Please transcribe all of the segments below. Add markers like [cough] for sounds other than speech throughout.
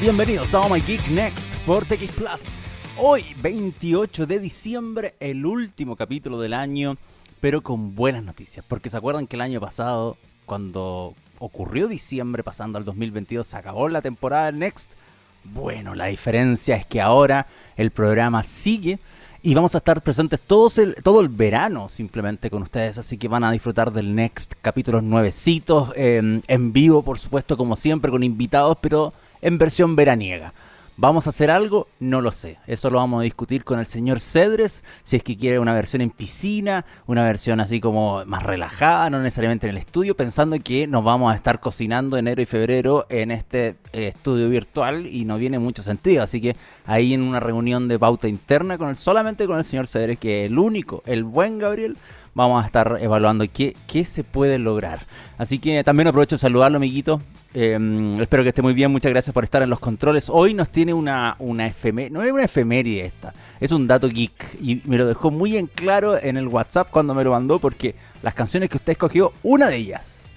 bienvenidos a Oh My Geek Next por TX Plus. Hoy, 28 de diciembre, el último capítulo del año, pero con buenas noticias. Porque se acuerdan que el año pasado, cuando ocurrió diciembre pasando al 2022, se acabó la temporada del Next. Bueno, la diferencia es que ahora el programa sigue y vamos a estar presentes el, todo el verano simplemente con ustedes, así que van a disfrutar del Next capítulos nuevecitos, em, en vivo por supuesto como siempre con invitados, pero en versión veraniega. ¿Vamos a hacer algo? No lo sé. Eso lo vamos a discutir con el señor Cedres. Si es que quiere una versión en piscina, una versión así como más relajada, no necesariamente en el estudio, pensando que nos vamos a estar cocinando enero y febrero en este eh, estudio virtual y no viene mucho sentido. Así que ahí en una reunión de pauta interna con el, solamente con el señor Cedres, que es el único, el buen Gabriel, vamos a estar evaluando qué, qué se puede lograr. Así que también aprovecho de saludarlo, amiguito. Em, espero que esté muy bien, muchas gracias por estar en los controles. Hoy nos tiene una, una no es una efeméride esta, es un dato geek. Y me lo dejó muy en claro en el WhatsApp cuando me lo mandó, porque las canciones que usted escogió, una de ellas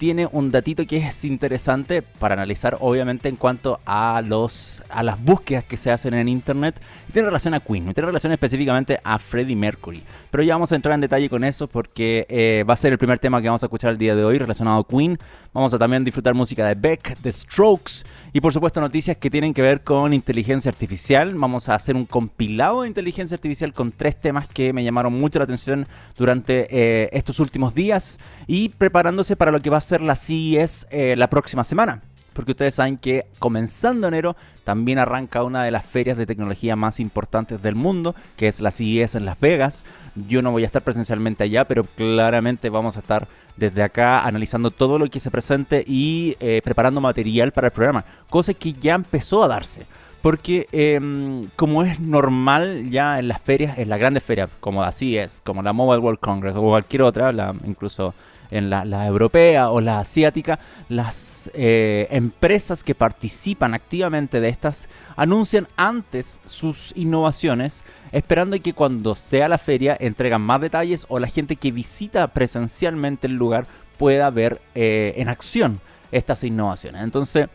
tiene un datito que es interesante para analizar, obviamente, en cuanto a los a las búsquedas que se hacen en internet. Tiene relación a Queen, tiene relación específicamente a Freddie Mercury. Pero ya vamos a entrar en detalle con eso porque eh, va a ser el primer tema que vamos a escuchar el día de hoy relacionado a Queen. Vamos a también disfrutar música de Beck, de Strokes y por supuesto noticias que tienen que ver con inteligencia artificial. Vamos a hacer un compilado de inteligencia artificial con tres temas que me llamaron mucho la atención durante eh, estos últimos días y preparándose para lo que va a ser la CES eh, la próxima semana porque ustedes saben que comenzando enero también arranca una de las ferias de tecnología más importantes del mundo, que es la CES en Las Vegas. Yo no voy a estar presencialmente allá, pero claramente vamos a estar desde acá analizando todo lo que se presente y eh, preparando material para el programa, cosa que ya empezó a darse. Porque em, como es normal ya en las ferias, en las grandes ferias, como así es, como la Mobile World Congress o cualquier otra, la, incluso en la, europea o la asiática, las eh, empresas que participan activamente de estas anuncian antes sus innovaciones, esperando que cuando sea la feria entregan más detalles o la gente que visita presencialmente el lugar pueda ver eh, en acción estas innovaciones. Entonces,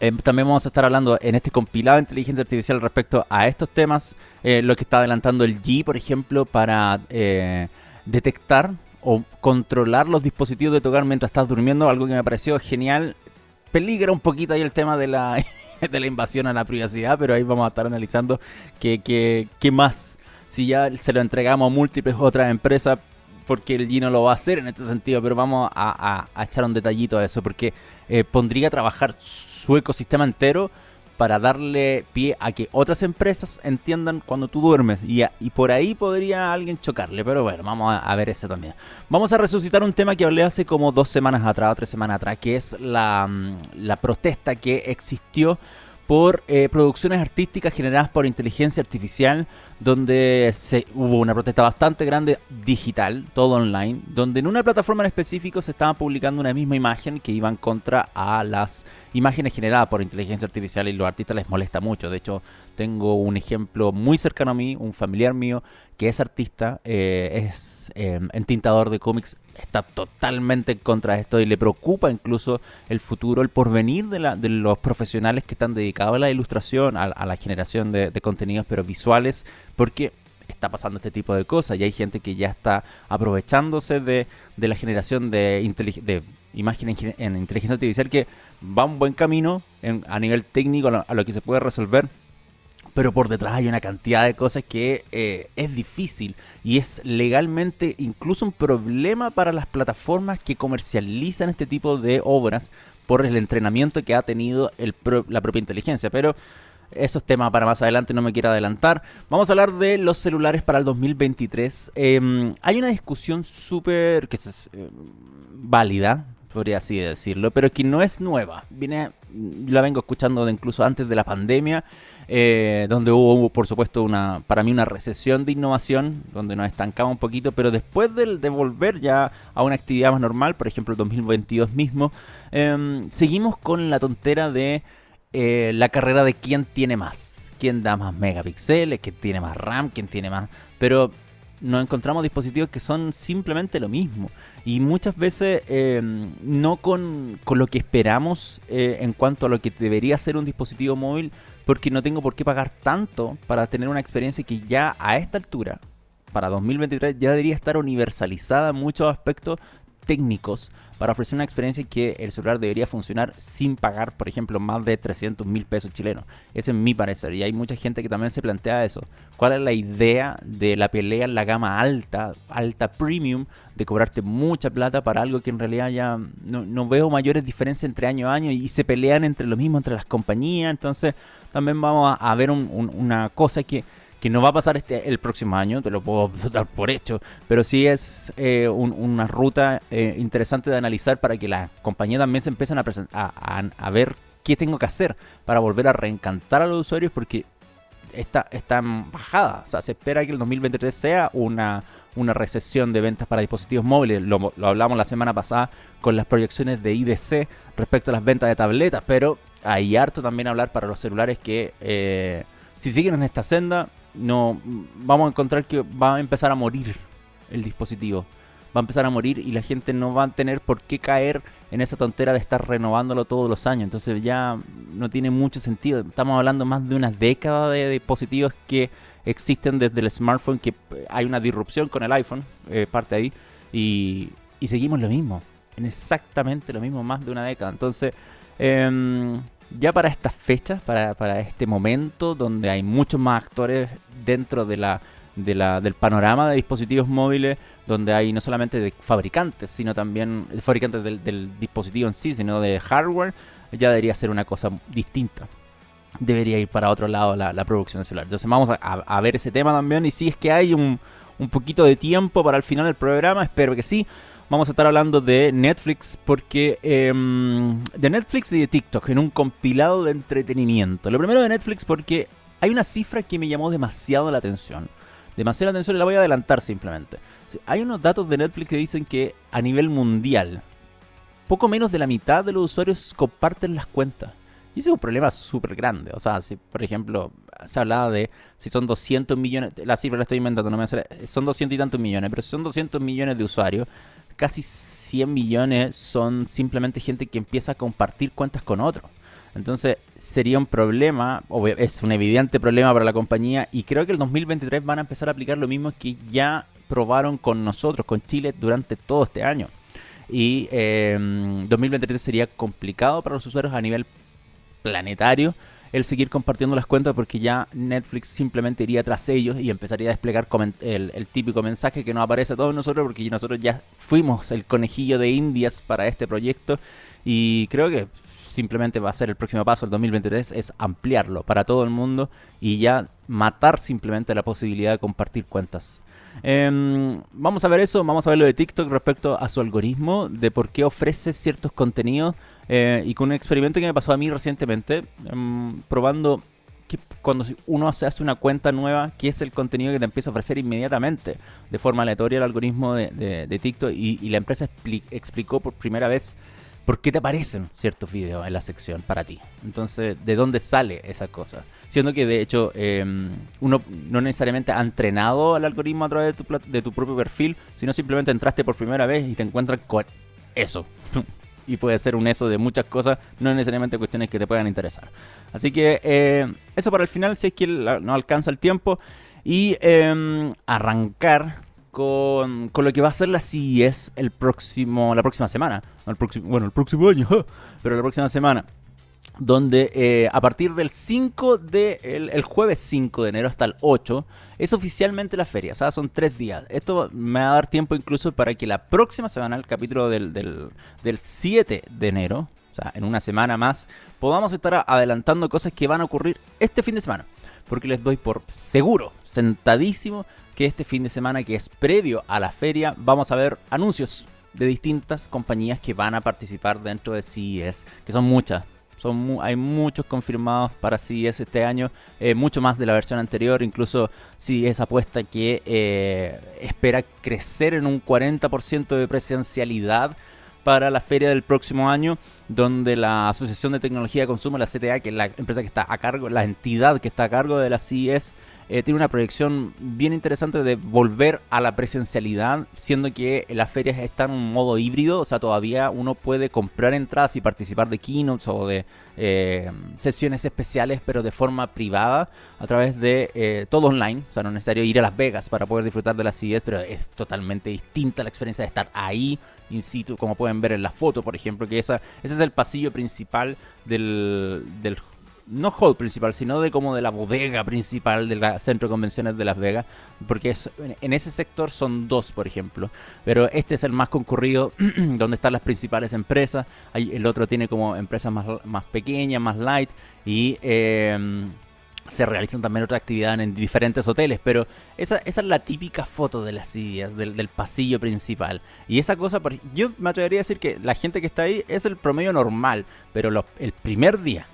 eh, también vamos a estar hablando en este compilado de inteligencia artificial respecto a estos temas, lo que está adelantando el G, por ejemplo, para detectar o controlar los dispositivos de tocar mientras estás durmiendo, algo que me pareció genial. Peligra un poquito ahí el tema de la, [laughs] de la invasión a la privacidad, pero ahí vamos a estar analizando qué, qué, qué más. Si ya se lo entregamos a múltiples otras empresas, porque el Gino lo va a hacer en este sentido, pero vamos a, echar un detallito a eso, porque eh, pondría a trabajar su ecosistema entero para darle pie a que otras empresas entiendan cuando tú duermes. Y, y por ahí podría alguien chocarle, pero bueno, vamos a, ver eso también. Vamos a resucitar un tema que hablé hace como dos semanas atrás, tres semanas atrás, que es la, mm, la protesta que existió por eh, producciones artísticas generadas por inteligencia artificial, donde se, hubo una protesta bastante grande digital, todo online, donde en una plataforma en específico se estaba publicando una misma imagen que iba en contra a las imágenes generadas por inteligencia artificial y los artistas les molesta mucho. De hecho, tengo un ejemplo muy cercano a mí, un familiar mío que es artista, eh, es eh, entintador de cómics, está totalmente en contra de esto y le preocupa incluso el futuro, el porvenir de, la, de los profesionales que están dedicados a la ilustración, a, la generación de, contenidos, pero visuales, porque está pasando este tipo de cosas y hay gente que ya está aprovechándose de, la generación de, de imágenes en inteligencia artificial que va un buen camino a nivel técnico a lo que se puede resolver pero por detrás hay una cantidad de cosas que eh, es difícil y es legalmente incluso un problema para las plataformas que comercializan este tipo de obras por el entrenamiento que ha tenido el la propia inteligencia. Pero esos temas para más adelante, no me quiero adelantar. Vamos a hablar de los celulares para el 2023. Em, hay una discusión súper eh, válida, podría así decirlo, pero que no es nueva. Viene, la vengo escuchando de incluso antes de la pandemia eh, donde hubo, por supuesto, una para mí una recesión de innovación, donde nos estancamos un poquito, pero después de, de volver ya a una actividad más normal, por ejemplo el 2022 mismo, em, seguimos con la tontera de eh, la carrera de quién tiene más, quién da más megapíxeles, quién tiene más RAM, quién tiene más... Pero nos encontramos dispositivos que son simplemente lo mismo. Y muchas veces em, no con, lo que esperamos eh, en cuanto a lo que debería ser un dispositivo móvil, porque no tengo por qué pagar tanto para tener una experiencia que ya a esta altura, para 2023, ya debería estar universalizada en muchos aspectos técnicos para ofrecer una experiencia que el celular debería funcionar sin pagar, por ejemplo, más de 300 mil pesos chilenos. Eso es mi parecer. Y hay mucha gente que también se plantea eso. ¿Cuál es la idea de la pelea en la gama alta, alta premium, de cobrarte mucha plata para algo que en realidad ya no, veo mayores diferencias entre año a año y se pelean entre lo mismo, entre las compañías? Entonces también vamos a, ver una cosa que que no va a pasar este el próximo año, te lo puedo [laughs] dar por hecho, pero sí es eh, una ruta eh, interesante de analizar para que las compañías también se empiecen a, a, a, ver qué tengo que hacer para volver a reencantar a los usuarios porque está, está bajada. O sea, se espera que el 2023 sea una, una recesión de ventas para dispositivos móviles. Lo, lo, hablamos la semana pasada con las proyecciones de IDC respecto a las ventas de tabletas, pero hay harto también hablar para los celulares que eh, si siguen en esta senda no vamos a encontrar que va a empezar a morir el dispositivo. Va a empezar a morir y la gente no va a tener por qué caer en esa tontera de estar renovándolo todos los años. Entonces ya no tiene mucho sentido. Estamos hablando más de una década de dispositivos que existen desde el smartphone, que hay una disrupción con el iPhone, eh, parte ahí, y, y, seguimos lo mismo. En exactamente lo mismo, más de una década. Entonces, eh, ya para estas fechas, para, para, este momento donde hay muchos más actores dentro de la, de la, del panorama de dispositivos móviles, donde hay no solamente de fabricantes, sino también fabricantes del, dispositivo en sí, sino de hardware, ya debería ser una cosa distinta. Debería ir para otro lado la, la producción celular. Entonces vamos a, a, ver ese tema también y si es que hay un, un poquito de tiempo para el final del programa, espero que sí vamos a estar hablando de Netflix porque em, de Netflix y de TikTok en un compilado de entretenimiento. Lo primero de Netflix porque hay una cifra que me llamó demasiado la atención. Demasiado la atención la voy a adelantar simplemente. Hay unos datos de Netflix que dicen que a nivel mundial poco menos de la mitad de los usuarios comparten las cuentas. Y ese es un problema súper grande. O sea, si por ejemplo se hablaba de si son 200 millones, la cifra la estoy inventando, no me hace, son 200 y tantos millones, pero si son 200 millones de usuarios, casi 100 millones son simplemente gente que empieza a compartir cuentas con otros. Entonces sería un problema, es un evidente problema para la compañía y creo que el 2023 van a empezar a aplicar lo mismo que ya probaron con nosotros, con Chile, durante todo este año. Y 2023 em, sería complicado para los usuarios a nivel planetario el seguir compartiendo las cuentas porque ya Netflix simplemente iría tras ellos y empezaría a desplegar el, típico mensaje que nos aparece a todos nosotros porque nosotros ya fuimos el conejillo de indias para este proyecto y creo que simplemente va a ser el próximo paso el 2023 es ampliarlo para todo el mundo y ya matar simplemente la posibilidad de compartir cuentas. Em, vamos a ver eso, vamos a ver lo de TikTok respecto a su algoritmo, de por qué ofrece ciertos contenidos eh, y con un experimento que me pasó a mí recientemente, em, probando que cuando uno se hace una cuenta nueva, qué es el contenido que te empieza a ofrecer inmediatamente, de forma aleatoria el algoritmo de, TikTok, y, la empresa explicó por primera vez por qué te aparecen ciertos videos en la sección para ti. Entonces, ¿de dónde sale esa cosa? Siendo que de hecho em, uno no necesariamente ha entrenado al algoritmo a través de tu, de tu propio perfil, sino simplemente entraste por primera vez y te encuentras con eso. [laughs] y puede ser un eso de muchas cosas, no necesariamente cuestiones que te puedan interesar. Así que eh, eso para el final, si es que no alcanza el tiempo. Y em, arrancar con, con, lo que va a ser la CES el próximo, la próxima semana. el próximo, bueno, el próximo año, [laughs] pero la próxima semana donde eh, a partir del 5 de el, jueves 5 de enero hasta el 8 es oficialmente la feria, o sea, son tres días. Esto me va a dar tiempo incluso para que la próxima semana, el capítulo del, del, del 7 de enero, o sea, en una semana más, podamos estar adelantando cosas que van a ocurrir este fin de semana. Porque les doy por seguro, sentadísimo, que este fin de semana que es previo a la feria, vamos a ver anuncios de distintas compañías que van a participar dentro de CES, que son muchas, son hay muchos confirmados para CES este año, eh, mucho más de la versión anterior, incluso CES apuesta que eh, espera crecer en un 40% de presencialidad para la feria del próximo año, donde la Asociación de Tecnología de Consumo, la CTA, que es la empresa que está a cargo, la entidad que está a cargo de la CES, eh, tiene una proyección bien interesante de volver a la presencialidad, siendo que la feria está en un modo híbrido, o sea, todavía uno puede comprar entradas y participar de keynotes o de eh, sesiones especiales, pero de forma privada, a través de eh, todo online, o sea, no es necesario ir a Las Vegas para poder disfrutar de la CES, pero es totalmente distinta la experiencia de estar ahí in situ, como pueden ver en la foto, por ejemplo, que esa, ese es el pasillo principal del, del no hall principal, sino de como de la bodega principal del centro de convenciones de Las Vegas, porque es, en ese sector son dos, por ejemplo, pero este es el más concurrido, [clears throat] donde están las principales empresas, el otro tiene como empresas más, más pequeñas, más light, y em, se realizan también otras actividades en diferentes hoteles, pero esa, esa es la típica foto de las sillas, del, pasillo principal. Y esa cosa, yo me atrevería a decir que la gente que está ahí es el promedio normal, pero el primer día,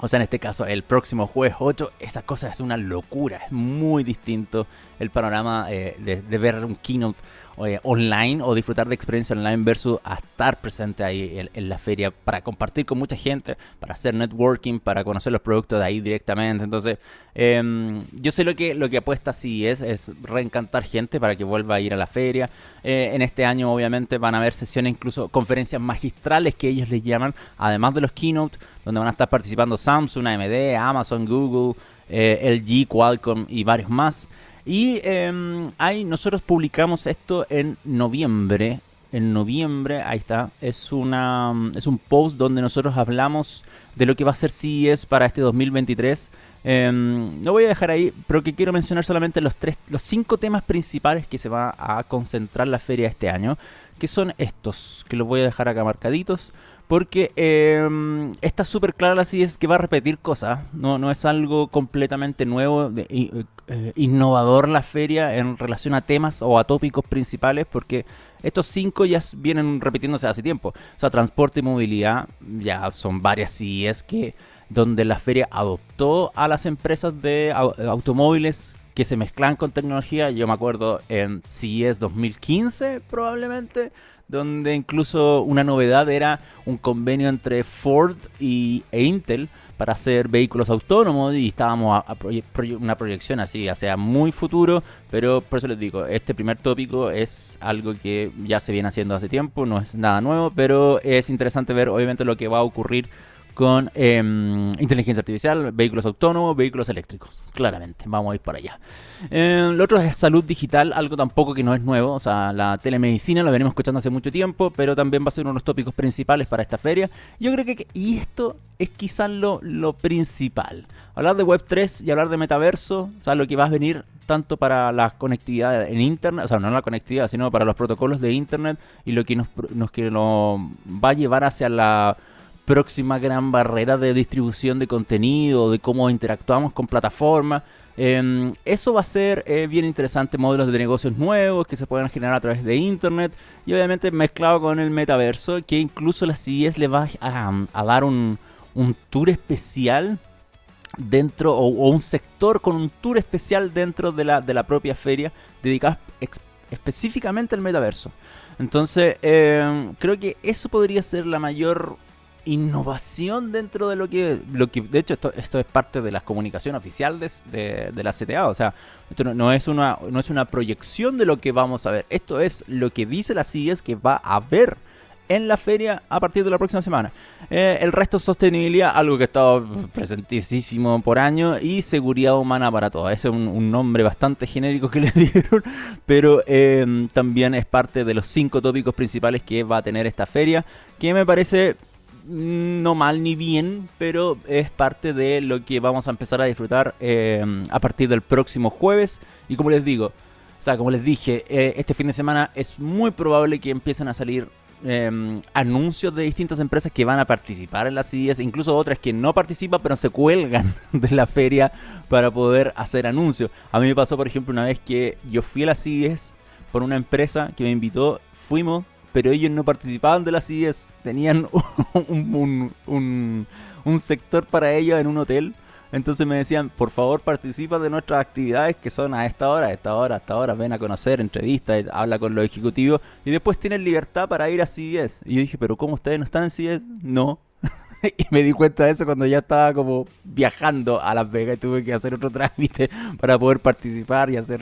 o sea, en este caso, el próximo jueves 8, esa cosa es una locura. Es muy distinto el panorama eh, de, ver un keynote eh, online o disfrutar de experiencia online versus estar presente ahí en, la feria para compartir con mucha gente, para hacer networking, para conocer los productos de ahí directamente. Entonces, em, yo sé lo que, lo que apuesta sí es, es reencantar gente para que vuelva a ir a la feria. Eh, en este año, obviamente, van a haber sesiones, incluso conferencias magistrales que ellos les llaman, además de los keynote, donde van a estar participando Samsung, AMD, Amazon, Google, LG, Qualcomm y varios más. Y eh, ahí nosotros publicamos esto en noviembre. En noviembre, ahí está, es, una, es un post donde nosotros hablamos de lo que va a ser CES para este 2023. Eh, em, no voy a dejar ahí, pero que quiero mencionar solamente los, tres, los cinco temas principales que se va a concentrar la feria este año, que son estos, que los voy a dejar acá marcaditos. Porque eh, está súper clara la es que va a repetir cosas. No, no es algo completamente nuevo, de, eh, innovador la feria en relación a temas o a tópicos principales. Porque estos cinco ya vienen repitiéndose hace tiempo. O sea, transporte y movilidad ya son varias CES que donde la feria adoptó a las empresas de automóviles que se mezclan con tecnología. Yo me acuerdo en CES 2015 probablemente donde incluso una novedad era un convenio entre Ford y, e Intel para hacer vehículos autónomos y estábamos a, una proyección así hacia muy futuro, pero por eso les digo, este primer tópico es algo que ya se viene haciendo hace tiempo, no es nada nuevo, pero es interesante ver obviamente lo que va a ocurrir con em, inteligencia artificial, vehículos autónomos, vehículos eléctricos. Claramente, vamos a ir para allá. Eh, lo otro es salud digital, algo tampoco que no es nuevo. O sea, la telemedicina lo venimos escuchando hace mucho tiempo, pero también va a ser uno de los tópicos principales para esta feria. Yo creo que, y esto es quizás lo, lo principal. Hablar de Web3 y hablar de metaverso, o sea, lo que va a venir tanto para la conectividad en Internet, o sea, no la conectividad, sino para los protocolos de Internet y lo que nos, nos, que nos va a llevar hacia la próxima gran barrera de distribución de contenido, de cómo interactuamos con plataformas. Em, eso va a ser eh, bien interesante, modelos de negocios nuevos que se puedan generar a través de Internet y obviamente mezclado con el metaverso, que incluso la CES le va a, dar un, tour especial dentro, o, un sector con un tour especial dentro de la, de la propia feria dedicado específicamente al metaverso. Entonces, em, creo que eso podría ser la mayor innovación dentro de lo que, lo que de hecho esto, esto es parte de la comunicación oficial de, la CTA, o sea, esto no, es una, no es una proyección de lo que vamos a ver, esto es lo que dice la CIES que va a haber en la feria a partir de la próxima semana. Eh, el resto es sostenibilidad, algo que ha estado presentísimo por año, y seguridad humana para todos. Ese es un, nombre bastante genérico que le [laughs] dieron, pero eh, también es parte de los cinco tópicos principales que va a tener esta feria, que me parece no mal ni bien, pero es parte de lo que vamos a empezar a disfrutar eh, a partir del próximo jueves. Y como les digo, o sea, como les dije, eh, este fin de semana es muy probable que empiecen a salir em, anuncios de distintas empresas que van a participar en las CES, incluso otras que no participan pero se cuelgan [laughs] de la feria para poder hacer anuncios. A mí me pasó, por ejemplo, una vez que yo fui a las CES por una empresa que me invitó, fuimos pero ellos no participaban de las IES, tenían [laughs] un, sector para ellos en un hotel Entonces me decían, por favor participa de nuestras actividades que son a esta hora, a esta hora, a esta hora, ven a conocer, entrevista, habla con los ejecutivos y después tienes libertad para ir a CBS. Y yo dije, pero ¿cómo ustedes no están en CBS? No. [laughs] y me di cuenta de eso cuando ya estaba como viajando a Las Vegas y tuve que hacer otro trámite para poder participar y hacer,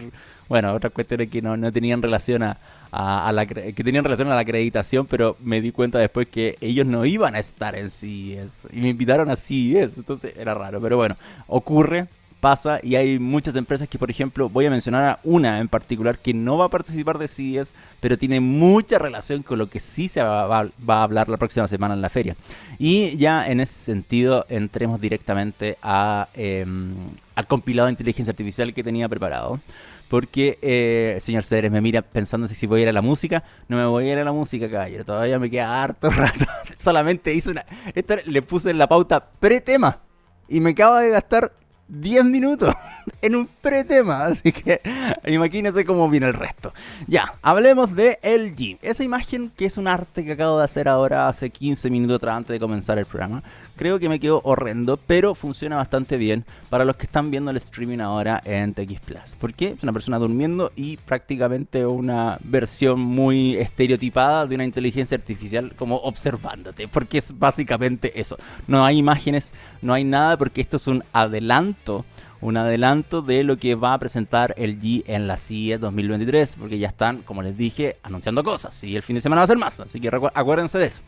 bueno, otras cuestiones que no, no tenían relación a, a, la que tenían relación a la acreditación, pero me di cuenta después que ellos no iban a estar en CES y me invitaron a CES, entonces era raro, pero bueno, ocurre, pasa y hay muchas empresas que, por ejemplo, voy a mencionar a una en particular que no va a participar de CES, pero tiene mucha relación con lo que sí se va, a hablar la próxima semana en la feria. Y ya en ese sentido, entremos directamente a, em, al compilado de inteligencia artificial que tenía preparado porque eh, señor Cedres me mira pensando si voy a ir a la música. No me voy a ir a la música, caballero. Todavía me queda harto [laughs] rato. Solamente hice una. Esto le puse en la pauta pre-tema. Y me acaba de gastar 10 minutos en un pre-tema. Así que imagínense cómo viene el resto. Ya, hablemos de LG. Esa imagen que es un arte que acabo de hacer ahora hace 15 minutos atrás antes de comenzar el programa. Creo que me quedó horrendo, pero funciona bastante bien para los que están viendo el streaming ahora en TX Plus. Porque es una persona durmiendo y prácticamente una versión muy estereotipada de una inteligencia artificial como observándote. Porque es básicamente eso. No hay imágenes, no hay nada porque esto es un adelanto un adelanto de lo que va a presentar el G en la CIE 2023, porque ya están, como les dije, anunciando cosas y el fin de semana va a ser más, así que acuérdense de eso.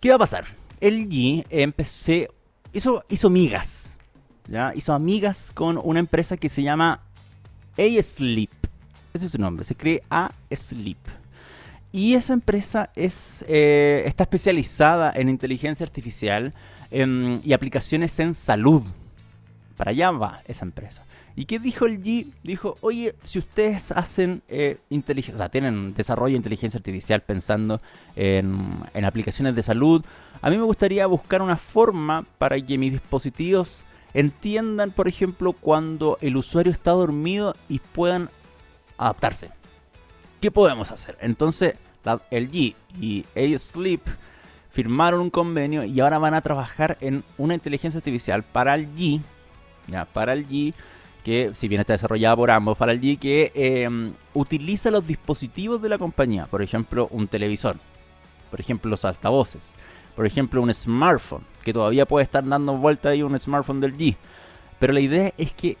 ¿Qué va a pasar? el G empecé, hizo, hizo migas. Hizo amigas con una empresa que se llama A-Sleep. Ese es su nombre, se cree A-Sleep. Y esa empresa es, eh, está especializada en inteligencia artificial em, y aplicaciones en salud. Para allá va esa empresa. ¿Y qué dijo el G? Dijo, oye, si ustedes hacen eh, inteligencia, o sea, tienen desarrollo de inteligencia artificial pensando en, en, aplicaciones de salud, a mí me gustaría buscar una forma para que mis dispositivos entiendan, por ejemplo, cuando el usuario está dormido y puedan adaptarse. ¿Qué podemos hacer? Entonces, el G y A-Sleep firmaron un convenio y ahora van a trabajar en una inteligencia artificial para el G, ya, para el G que si bien está desarrollada por ambos para el G, que em, utiliza los dispositivos de la compañía, por ejemplo un televisor, por ejemplo los altavoces, por ejemplo un smartphone, que todavía puede estar dando vuelta ahí un smartphone del G. Pero la idea es que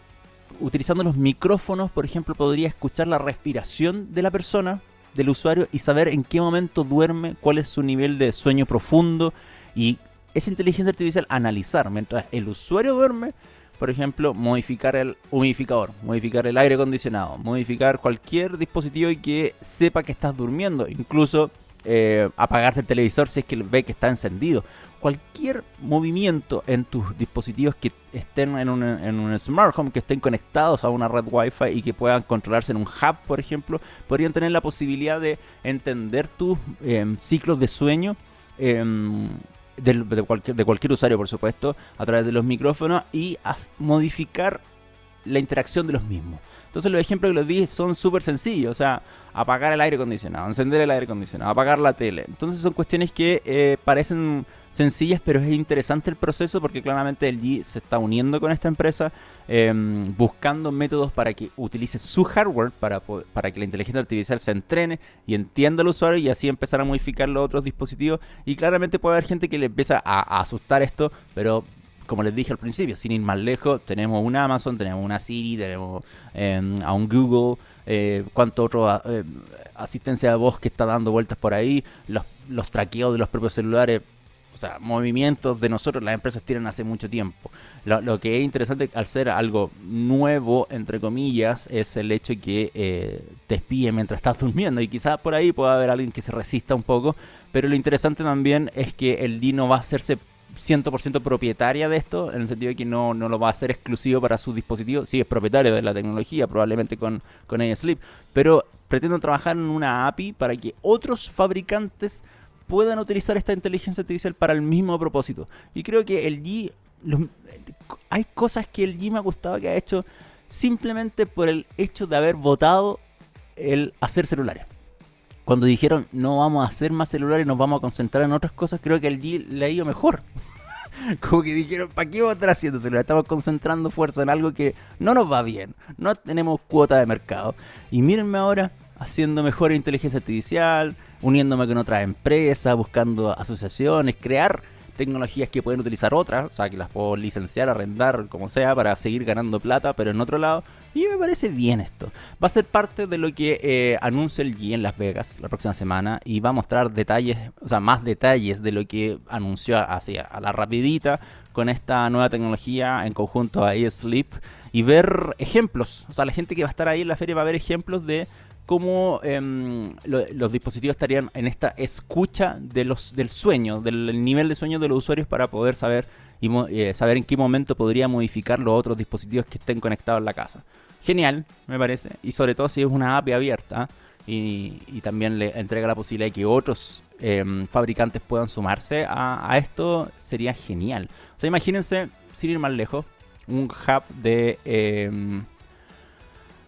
utilizando los micrófonos, por ejemplo, podría escuchar la respiración de la persona, del usuario, y saber en qué momento duerme, cuál es su nivel de sueño profundo, y esa inteligencia artificial analizar mientras el usuario duerme por ejemplo, modificar el humidificador, modificar el aire acondicionado, modificar cualquier dispositivo y que sepa que estás durmiendo, incluso eh, apagarte el televisor si es que ve que está encendido. Cualquier movimiento en tus dispositivos que estén en un, en smart home, que estén conectados a una red Wi-Fi y que puedan controlarse en un hub, por ejemplo, podrían tener la posibilidad de entender tus em, ciclos de sueño. Em, de, cualquier, de cualquier usuario, por supuesto, a través de los micrófonos y modificar la interacción de los mismos. Entonces los ejemplos que les di son súper sencillos, o sea, apagar el aire acondicionado, encender el aire acondicionado, apagar la tele. Entonces son cuestiones que eh, parecen sencillas, pero es interesante el proceso porque claramente el G se está uniendo con esta empresa, em, buscando métodos para que utilice su hardware para, para que la inteligencia artificial se entrene y entienda al usuario y así empezar a modificar los otros dispositivos. Y claramente puede haber gente que le empieza a, asustar esto, pero como les dije al principio, sin ir más lejos, tenemos un Amazon, tenemos una Siri, tenemos em, a un Google, eh, cuánto otro eh, asistencia de voz que está dando vueltas por ahí, los, los traqueos de los propios celulares o sea, movimientos de nosotros, las empresas tienen hace mucho tiempo. Lo, que es interesante al ser algo nuevo, entre comillas, es el hecho que eh, te espíe mientras estás durmiendo. Y quizás por ahí pueda haber alguien que se resista un poco. Pero lo interesante también es que el Dino va a hacerse 100% propietaria de esto, en el sentido de que no, no, lo va a hacer exclusivo para sus dispositivos. Sí, es propietario de la tecnología, probablemente con, con AirSleep, pero pretendo trabajar en una API para que otros fabricantes puedan utilizar esta inteligencia artificial para el mismo propósito. Y creo que el G, hay cosas que el G me ha gustado que ha hecho simplemente por el hecho de haber votado el hacer celulares. Cuando dijeron no vamos a hacer más celulares, nos vamos a concentrar en otras cosas, creo que el G le ha ido mejor. [laughs] Como que dijeron, ¿para qué vamos a estar haciendo? Si estamos concentrando fuerza en algo que no nos va bien. No tenemos cuota de mercado. Y mírenme ahora haciendo mejor inteligencia artificial, uniéndome con otras empresas, buscando asociaciones, crear tecnologías que pueden utilizar otras, o sea, que las puedo licenciar, arrendar, como sea, para seguir ganando plata, pero en otro lado. Y me parece bien esto. Va a ser parte de lo que eh, anuncia el G en Las Vegas la próxima semana y va a mostrar detalles, o sea, más detalles de lo que anunció así a la rapidita con esta nueva tecnología en conjunto a eSleep y ver ejemplos. O sea, la gente que va a estar ahí en la feria va a ver ejemplos de cómo em, los dispositivos estarían en esta escucha del sueño, del nivel de sueño de los usuarios para poder saber, y, eh, saber en qué momento podría modificar los otros dispositivos que estén conectados en la casa. Genial, me parece, y sobre todo si es una API abierta y, también le entrega la posibilidad de que otros em, fabricantes puedan sumarse a, a esto, sería genial. O sea, imagínense, sin ir más lejos, un hub de...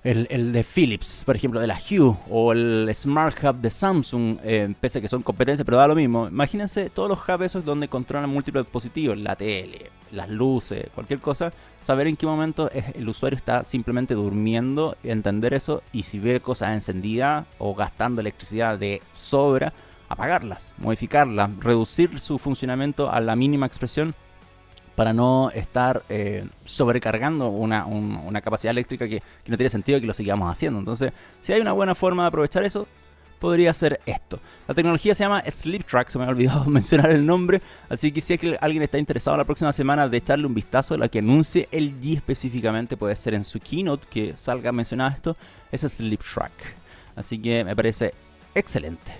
Em, el, de Philips, por ejemplo, de la Hue, o el Smart Hub de Samsung, eh, pese a que son competencias, pero da lo mismo. Imagínense todos los hubs esos donde controlan múltiples dispositivos, la tele, las luces, cualquier cosa, saber en qué momento el usuario está simplemente durmiendo, entender eso, y si ve cosas encendidas o gastando electricidad de sobra, apagarlas, modificarlas, reducir su funcionamiento a la mínima expresión para no estar eh, sobrecargando una, capacidad eléctrica que, no tiene sentido que lo sigamos haciendo. Entonces, si hay una buena forma de aprovechar eso, podría ser esto. La tecnología se llama Sleep Track, se me ha [laughs] olvidado mencionar el nombre, así que si es que alguien está interesado la próxima semana de echarle un vistazo, la que anuncie el G específicamente puede ser en su keynote que salga mencionado esto, es Sleep Track. Así que me parece excelente.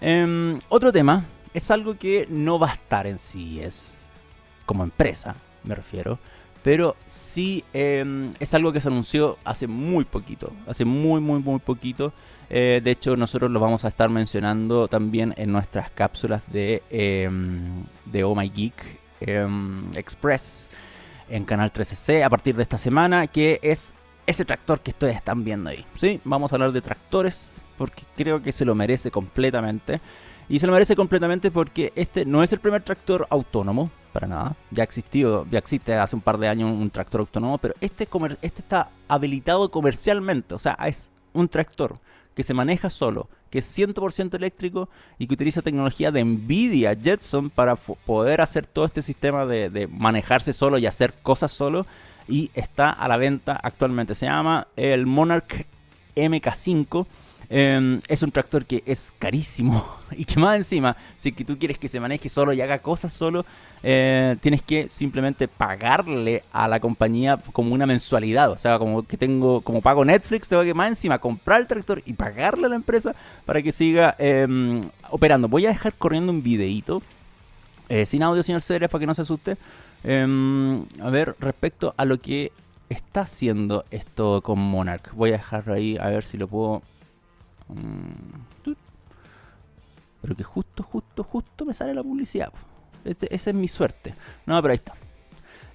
Em, otro tema es algo que no va a estar en CES como empresa, me refiero. Pero sí em, es algo que se anunció hace muy poquito, hace muy, muy, muy poquito. Eh, de hecho, nosotros lo vamos a estar mencionando también en nuestras cápsulas de, em, de Oh My Geek em, Express en Canal 13C a partir de esta semana, que es ese tractor que ustedes están viendo ahí. ¿sí? Vamos a hablar de tractores porque creo que se lo merece completamente. Y se lo merece completamente porque este no es el primer tractor autónomo, para nada. Ya existió, ya existe hace un par de años un tractor autónomo, pero este, este está habilitado comercialmente, o sea, es un tractor que se maneja solo, que es 100% eléctrico y que utiliza tecnología de Nvidia Jetson para poder hacer todo este sistema de, de, manejarse solo y hacer cosas solo. Y está a la venta actualmente. Se llama el Monarch MK5 Em, es un tractor que es carísimo [laughs] y que más encima, si que tú quieres que se maneje solo y haga cosas solo, eh, tienes que simplemente pagarle a la compañía como una mensualidad. O sea, como que tengo, como pago Netflix, tengo que más encima comprar el tractor y pagarle a la empresa para que siga em, operando. Voy a dejar corriendo un videito eh, sin audio, señor Ceres, para que no se asuste. Em, a ver, respecto a lo que está haciendo esto con Monarch. Voy a dejarlo ahí a ver si lo puedo. Pero que justo, justo, justo me sale la publicidad. Este, esa es mi suerte. No, pero ahí está.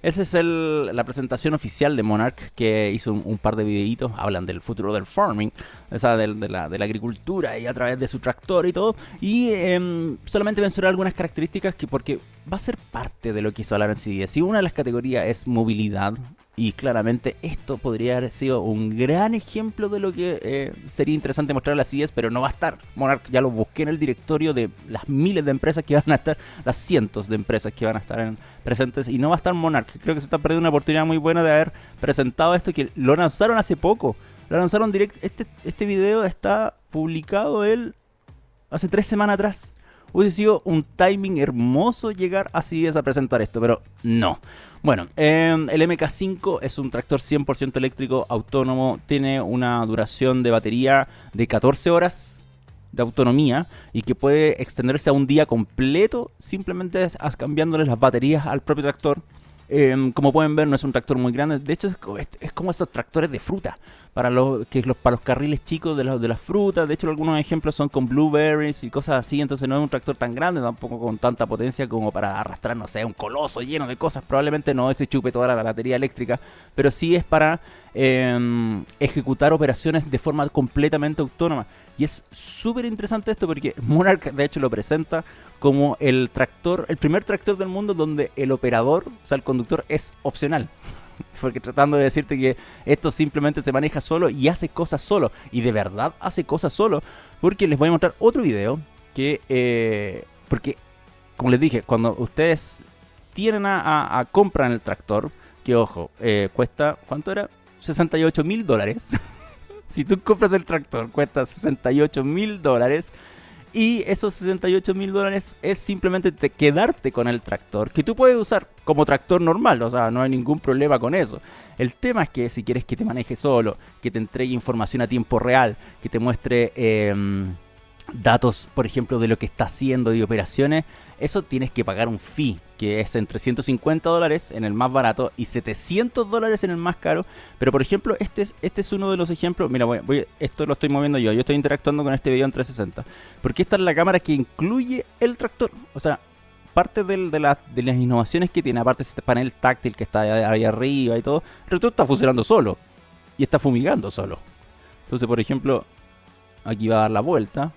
Esa es la presentación oficial de Monarch que hizo un, par de videitos. Hablan del futuro del farming, o sea, de, la, de, la, agricultura y a través de su tractor y todo. Y eh, solamente mencionar algunas características que porque va a ser parte de lo que hizo Alan CDS. Si una de las categorías es movilidad, y claramente esto podría haber sido un gran ejemplo de lo que eh, sería interesante mostrar a las CES, pero no va a estar. Monarch ya lo busqué en el directorio de las miles de empresas que van a estar, las cientos de empresas que van a estar presentes, y no va a estar Monarch. Creo que se está perdiendo una oportunidad muy buena de haber presentado esto, que lo lanzaron hace poco. Lo lanzaron directo. Este, este video está publicado él hace tres semanas atrás. Hubiese sido un timing hermoso llegar así a presentar esto, pero no. Bueno, em, el MK5 es un tractor 100% eléctrico autónomo, tiene una duración de batería de 14 horas de autonomía y que puede extenderse a un día completo simplemente cambiándole las baterías al propio tractor Em, como pueden ver, no es un tractor muy grande. De hecho, es, como estos tractores de fruta. Para los, que los, para los carriles chicos de, de las frutas. De hecho, algunos ejemplos son con blueberries y cosas así. Entonces, no es un tractor tan grande, tampoco con tanta potencia como para arrastrar, no sé, un coloso lleno de cosas. Probablemente no ese chupe toda la batería eléctrica. Pero sí es para em, ejecutar operaciones de forma completamente autónoma. Y es súper interesante esto porque Monarch, de hecho, lo presenta como el tractor, el primer tractor del mundo donde el operador, o sea, el conductor es opcional. [laughs] Porque tratando de decirte que esto simplemente se maneja solo y hace cosas solo. Y de verdad hace cosas solo. Porque les voy a mostrar otro video que... Eh, porque, como les dije, cuando ustedes tienen a, a, compran el tractor, que ojo, eh, cuesta, ¿cuánto era? 68 mil dólares. [laughs] si tú compras el tractor, cuesta 68 mil dólares. Y esos 68 mil dólares es simplemente quedarte con el tractor, que tú puedes usar como tractor normal, o sea, no hay ningún problema con eso. El tema es que si quieres que te maneje solo, que te entregue información a tiempo real, que te muestre em, datos, por ejemplo, de lo que está haciendo y operaciones, eso tienes que pagar un fee, que es entre 150 dólares en el más barato y 700 dólares en el más caro. Pero por ejemplo, este es, este es uno de los ejemplos. Mira, voy, esto lo estoy moviendo yo. Yo estoy interactuando con este video en 360. Porque esta es la cámara que incluye el tractor. O sea, parte de, las innovaciones que tiene, aparte de este panel táctil que está ahí, arriba y todo, el tractor está funcionando solo. Y está fumigando solo. Entonces, por ejemplo, aquí va a dar la vuelta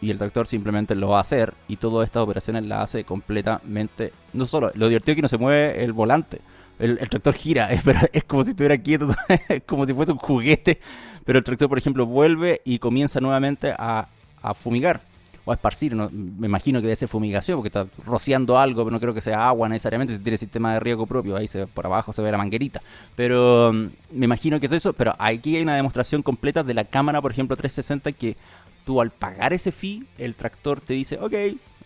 y el tractor simplemente lo va a hacer y todas estas operaciones las hace completamente, no solo, lo divertido es que no se mueve el volante, el, tractor gira, es, [laughs] pero es como si estuviera quieto, [laughs] como si fuese un juguete, pero el tractor por ejemplo vuelve y comienza nuevamente a, fumigar o a esparcir, me imagino que debe ser fumigación porque está rociando algo, pero no creo que sea agua necesariamente, si tiene sistema de riego propio, ahí se, por abajo se ve la manguerita, pero mm, me imagino que es eso, pero aquí hay una demostración completa de la cámara, por ejemplo 360 que tú al pagar ese fee, el tractor te dice, ok,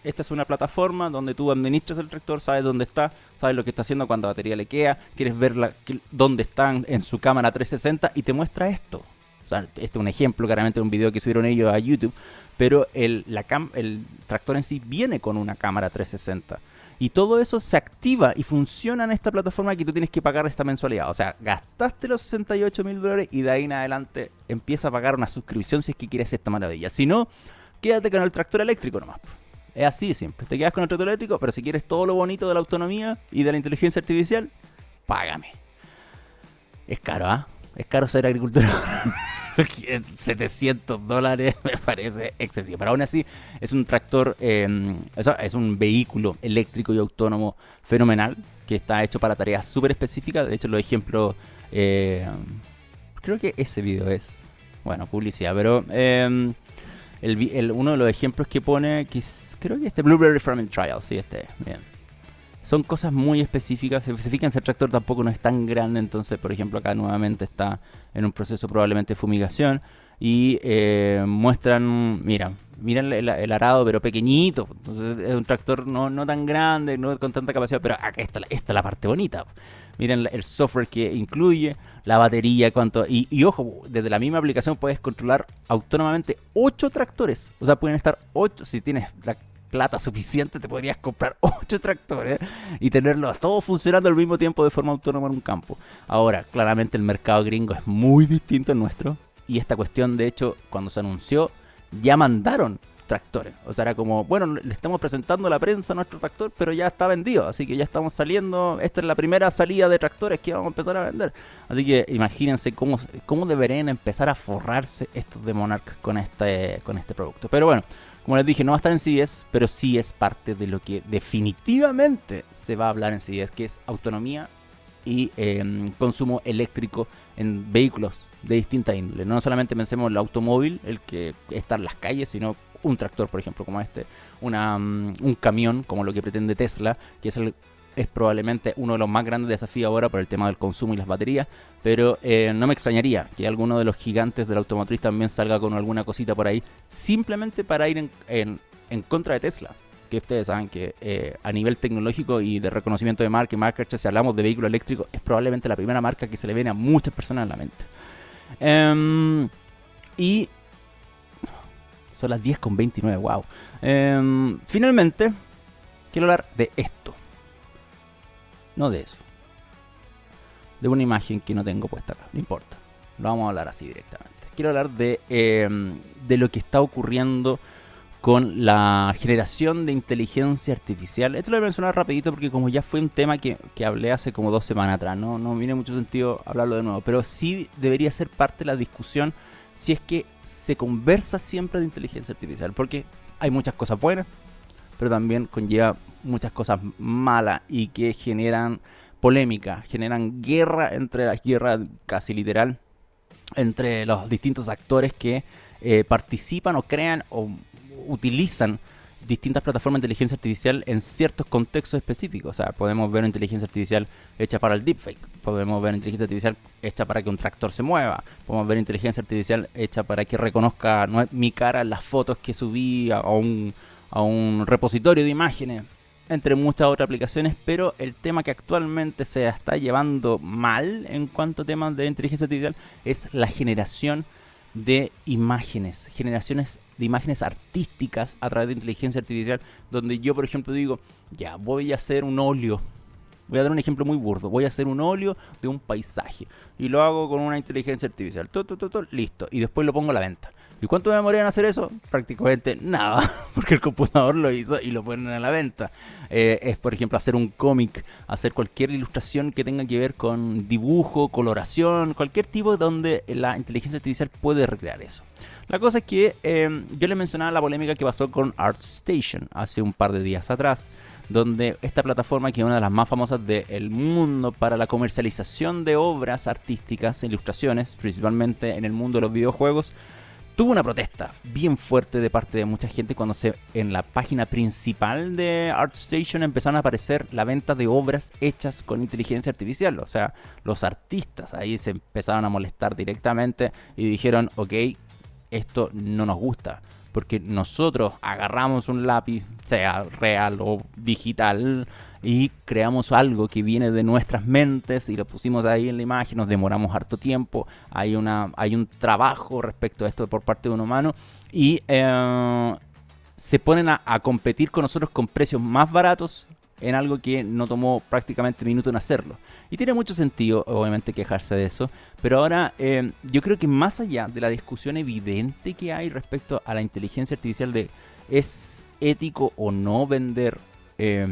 esta es una plataforma donde tú administras el tractor, sabes dónde está, sabes lo que está haciendo cuando la batería le queda, quieres ver dónde están en su cámara 360 y te muestra esto. O sea, este es un ejemplo, claramente, un video que subieron ellos a YouTube, pero el, la el tractor en sí viene con una cámara 360. Y todo eso se activa y funciona en esta plataforma que tú tienes que pagar esta mensualidad. O sea, gastaste los 68 mil dólares y de ahí en adelante empieza a pagar una suscripción si es que quieres esta maravilla. Si no, quédate con el tractor eléctrico nomás. Es así siempre. Te quedas con el tractor eléctrico, pero si quieres todo lo bonito de la autonomía y de la inteligencia artificial, págame. Es caro, ¿ah? Es caro ser agricultor. [laughs] [laughs] 700 dólares [laughs] me parece excesivo. Pero aún así es un tractor, em, es un vehículo eléctrico y autónomo fenomenal que está hecho para tareas súper específicas. De hecho, los ejemplos, eh, creo que ese video es, bueno, publicidad, pero em, el, uno de los ejemplos que pone, que creo que este Blueberry Farming Trial, sí, este, bien son cosas muy específicas. Se especifica en el tractor tampoco no es tan grande, entonces, por ejemplo, acá nuevamente está en un proceso probablemente de fumigación y eh, muestran, mira, miren el, arado, pero pequeñito. Entonces es un tractor no, no tan grande, no con tanta capacidad, pero acá está, la parte bonita. Miren el software que incluye, la batería, cuánto. Y, y, ojo, desde la misma aplicación puedes controlar autónomamente 8 tractores. O sea, pueden estar 8, si tienes plata suficiente, te podrías comprar [laughs] 8 tractores y tenerlos todos funcionando al mismo tiempo de forma autónoma en un campo. Ahora, claramente el mercado gringo es muy distinto al nuestro y esta cuestión, de hecho, cuando se anunció, ya mandaron tractores. O sea, era como, bueno, le estamos presentando a la prensa nuestro tractor, pero ya está vendido, así que ya estamos saliendo, esta es la primera salida de tractores que vamos a empezar a vender. Así que imagínense cómo, cómo deberían empezar a forrarse estos de Monarch con este, con este producto. Pero bueno, como les dije, no va a estar en CES, pero sí es parte de lo que definitivamente se va a hablar en CES, que es autonomía y em, consumo eléctrico en vehículos de distinta índole. No solamente pensemos en el automóvil, el que está en las calles, sino un tractor, por ejemplo, como este, una, mm, un camión, como lo que pretende Tesla, que es el es probablemente uno de los más grandes desafíos ahora por el tema del consumo y las baterías, pero eh, no me extrañaría que alguno de los gigantes del automotriz también salga con alguna cosita por ahí, simplemente para ir en, en, contra de Tesla. Que ustedes saben que eh, a nivel tecnológico y de reconocimiento de marca y marca, si hablamos de vehículo eléctrico, es probablemente la primera marca que se le viene a muchas personas en la mente. Em, y son las 10 con 29, wow. Em, finalmente, quiero hablar de esto. No de eso. De una imagen que no tengo puesta acá. No importa. Lo vamos a hablar así directamente. Quiero hablar de, em, de lo que está ocurriendo con la generación de inteligencia artificial. Esto lo voy a mencionar rapidito porque como ya fue un tema que, que hablé hace como dos semanas atrás, no, no tiene mucho sentido hablarlo de nuevo, pero sí debería ser parte de la discusión si es que se conversa siempre de inteligencia artificial, porque hay muchas cosas buenas, pero también conlleva muchas cosas malas y que generan polémica, generan guerra entre las guerras casi literal entre los distintos actores que eh, participan o crean o utilizan distintas plataformas de inteligencia artificial en ciertos contextos específicos. O sea, podemos ver inteligencia artificial hecha para el deepfake, podemos ver inteligencia artificial hecha para que un tractor se mueva, podemos ver inteligencia artificial hecha para que reconozca mi cara las fotos que subí a un, a un repositorio de imágenes entre muchas otras aplicaciones, pero el tema que actualmente se está llevando mal en cuanto a temas de inteligencia artificial es la generación de imágenes, generaciones de imágenes artísticas a través de inteligencia artificial, donde yo, por ejemplo, digo, ya, voy a hacer un óleo. Voy a dar un ejemplo muy burdo. Voy a hacer un óleo de un paisaje. Y lo hago con una inteligencia artificial. listo. Y después lo pongo a la venta. ¿Y cuánto demoraría en hacer eso? Prácticamente nada, [laughs] porque el computador lo hizo y lo ponen a la venta. Eh, es, por ejemplo, hacer un cómic, hacer cualquier ilustración que tenga que ver con dibujo, coloración, cualquier tipo donde la inteligencia artificial puede recrear eso. La cosa es que em, yo le mencionaba la polémica que pasó con ArtStation hace un par de días atrás, donde esta plataforma, que es una de las más famosas del mundo para la comercialización de obras artísticas, ilustraciones, principalmente en el mundo de los videojuegos, tuvo una protesta bien fuerte de parte de mucha gente cuando se en la página principal de ArtStation empezaron a aparecer la venta de obras hechas con inteligencia artificial. O sea, los artistas ahí se empezaron a molestar directamente y dijeron, ok, esto no nos gusta. Porque nosotros agarramos un lápiz, sea real o digital, y creamos algo que viene de nuestras mentes y lo pusimos ahí en la imagen, nos demoramos harto tiempo, hay, una, hay un trabajo respecto a esto por parte de un humano y eh, se ponen a, competir con nosotros con precios más baratos en algo que no tomó prácticamente minuto en hacerlo. Y tiene mucho sentido, obviamente, quejarse de eso. Pero ahora, eh, yo creo que más allá de la discusión evidente que hay respecto a la inteligencia artificial de es ético o no vender eh,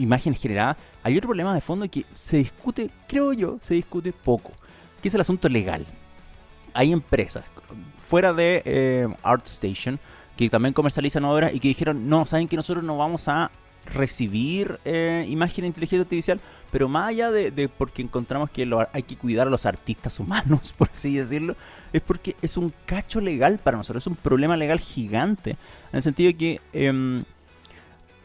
imagen generada, hay otro problema de fondo que se discute, creo yo, se discute poco, que es el asunto legal. Hay empresas fuera de eh, ArtStation que también comercializan obras y que dijeron, no, saben que nosotros no vamos a recibir eh, imagen de inteligencia artificial, pero más allá de, porque encontramos que hay que cuidar a los artistas humanos, [laughs] por así decirlo, es porque es un cacho legal para nosotros, es un problema legal gigante, en el sentido de que...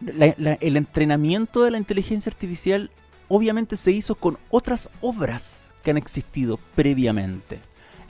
Em, el entrenamiento de la inteligencia artificial obviamente se hizo con otras obras que han existido previamente.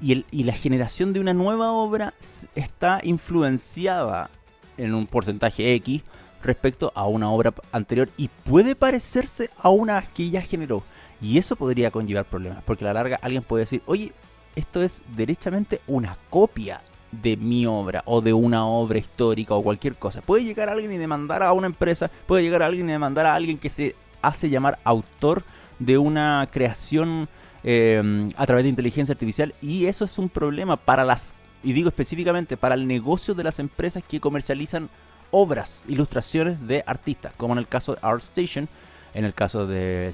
Y, y la generación de una nueva obra está influenciada en un porcentaje X respecto a una obra anterior y puede parecerse a una que ya generó. Y eso podría conllevar problemas, porque a la larga alguien puede decir, oye, esto es derechamente una copia de mi obra o de una obra histórica o cualquier cosa. Puede llegar alguien y demandar a una empresa, puede llegar alguien y demandar a alguien que se hace llamar autor de una creación em, a través de inteligencia artificial y eso es un problema para las, y digo específicamente, para el negocio de las empresas que comercializan obras, ilustraciones de artistas, como en el caso de ArtStation, en el caso de,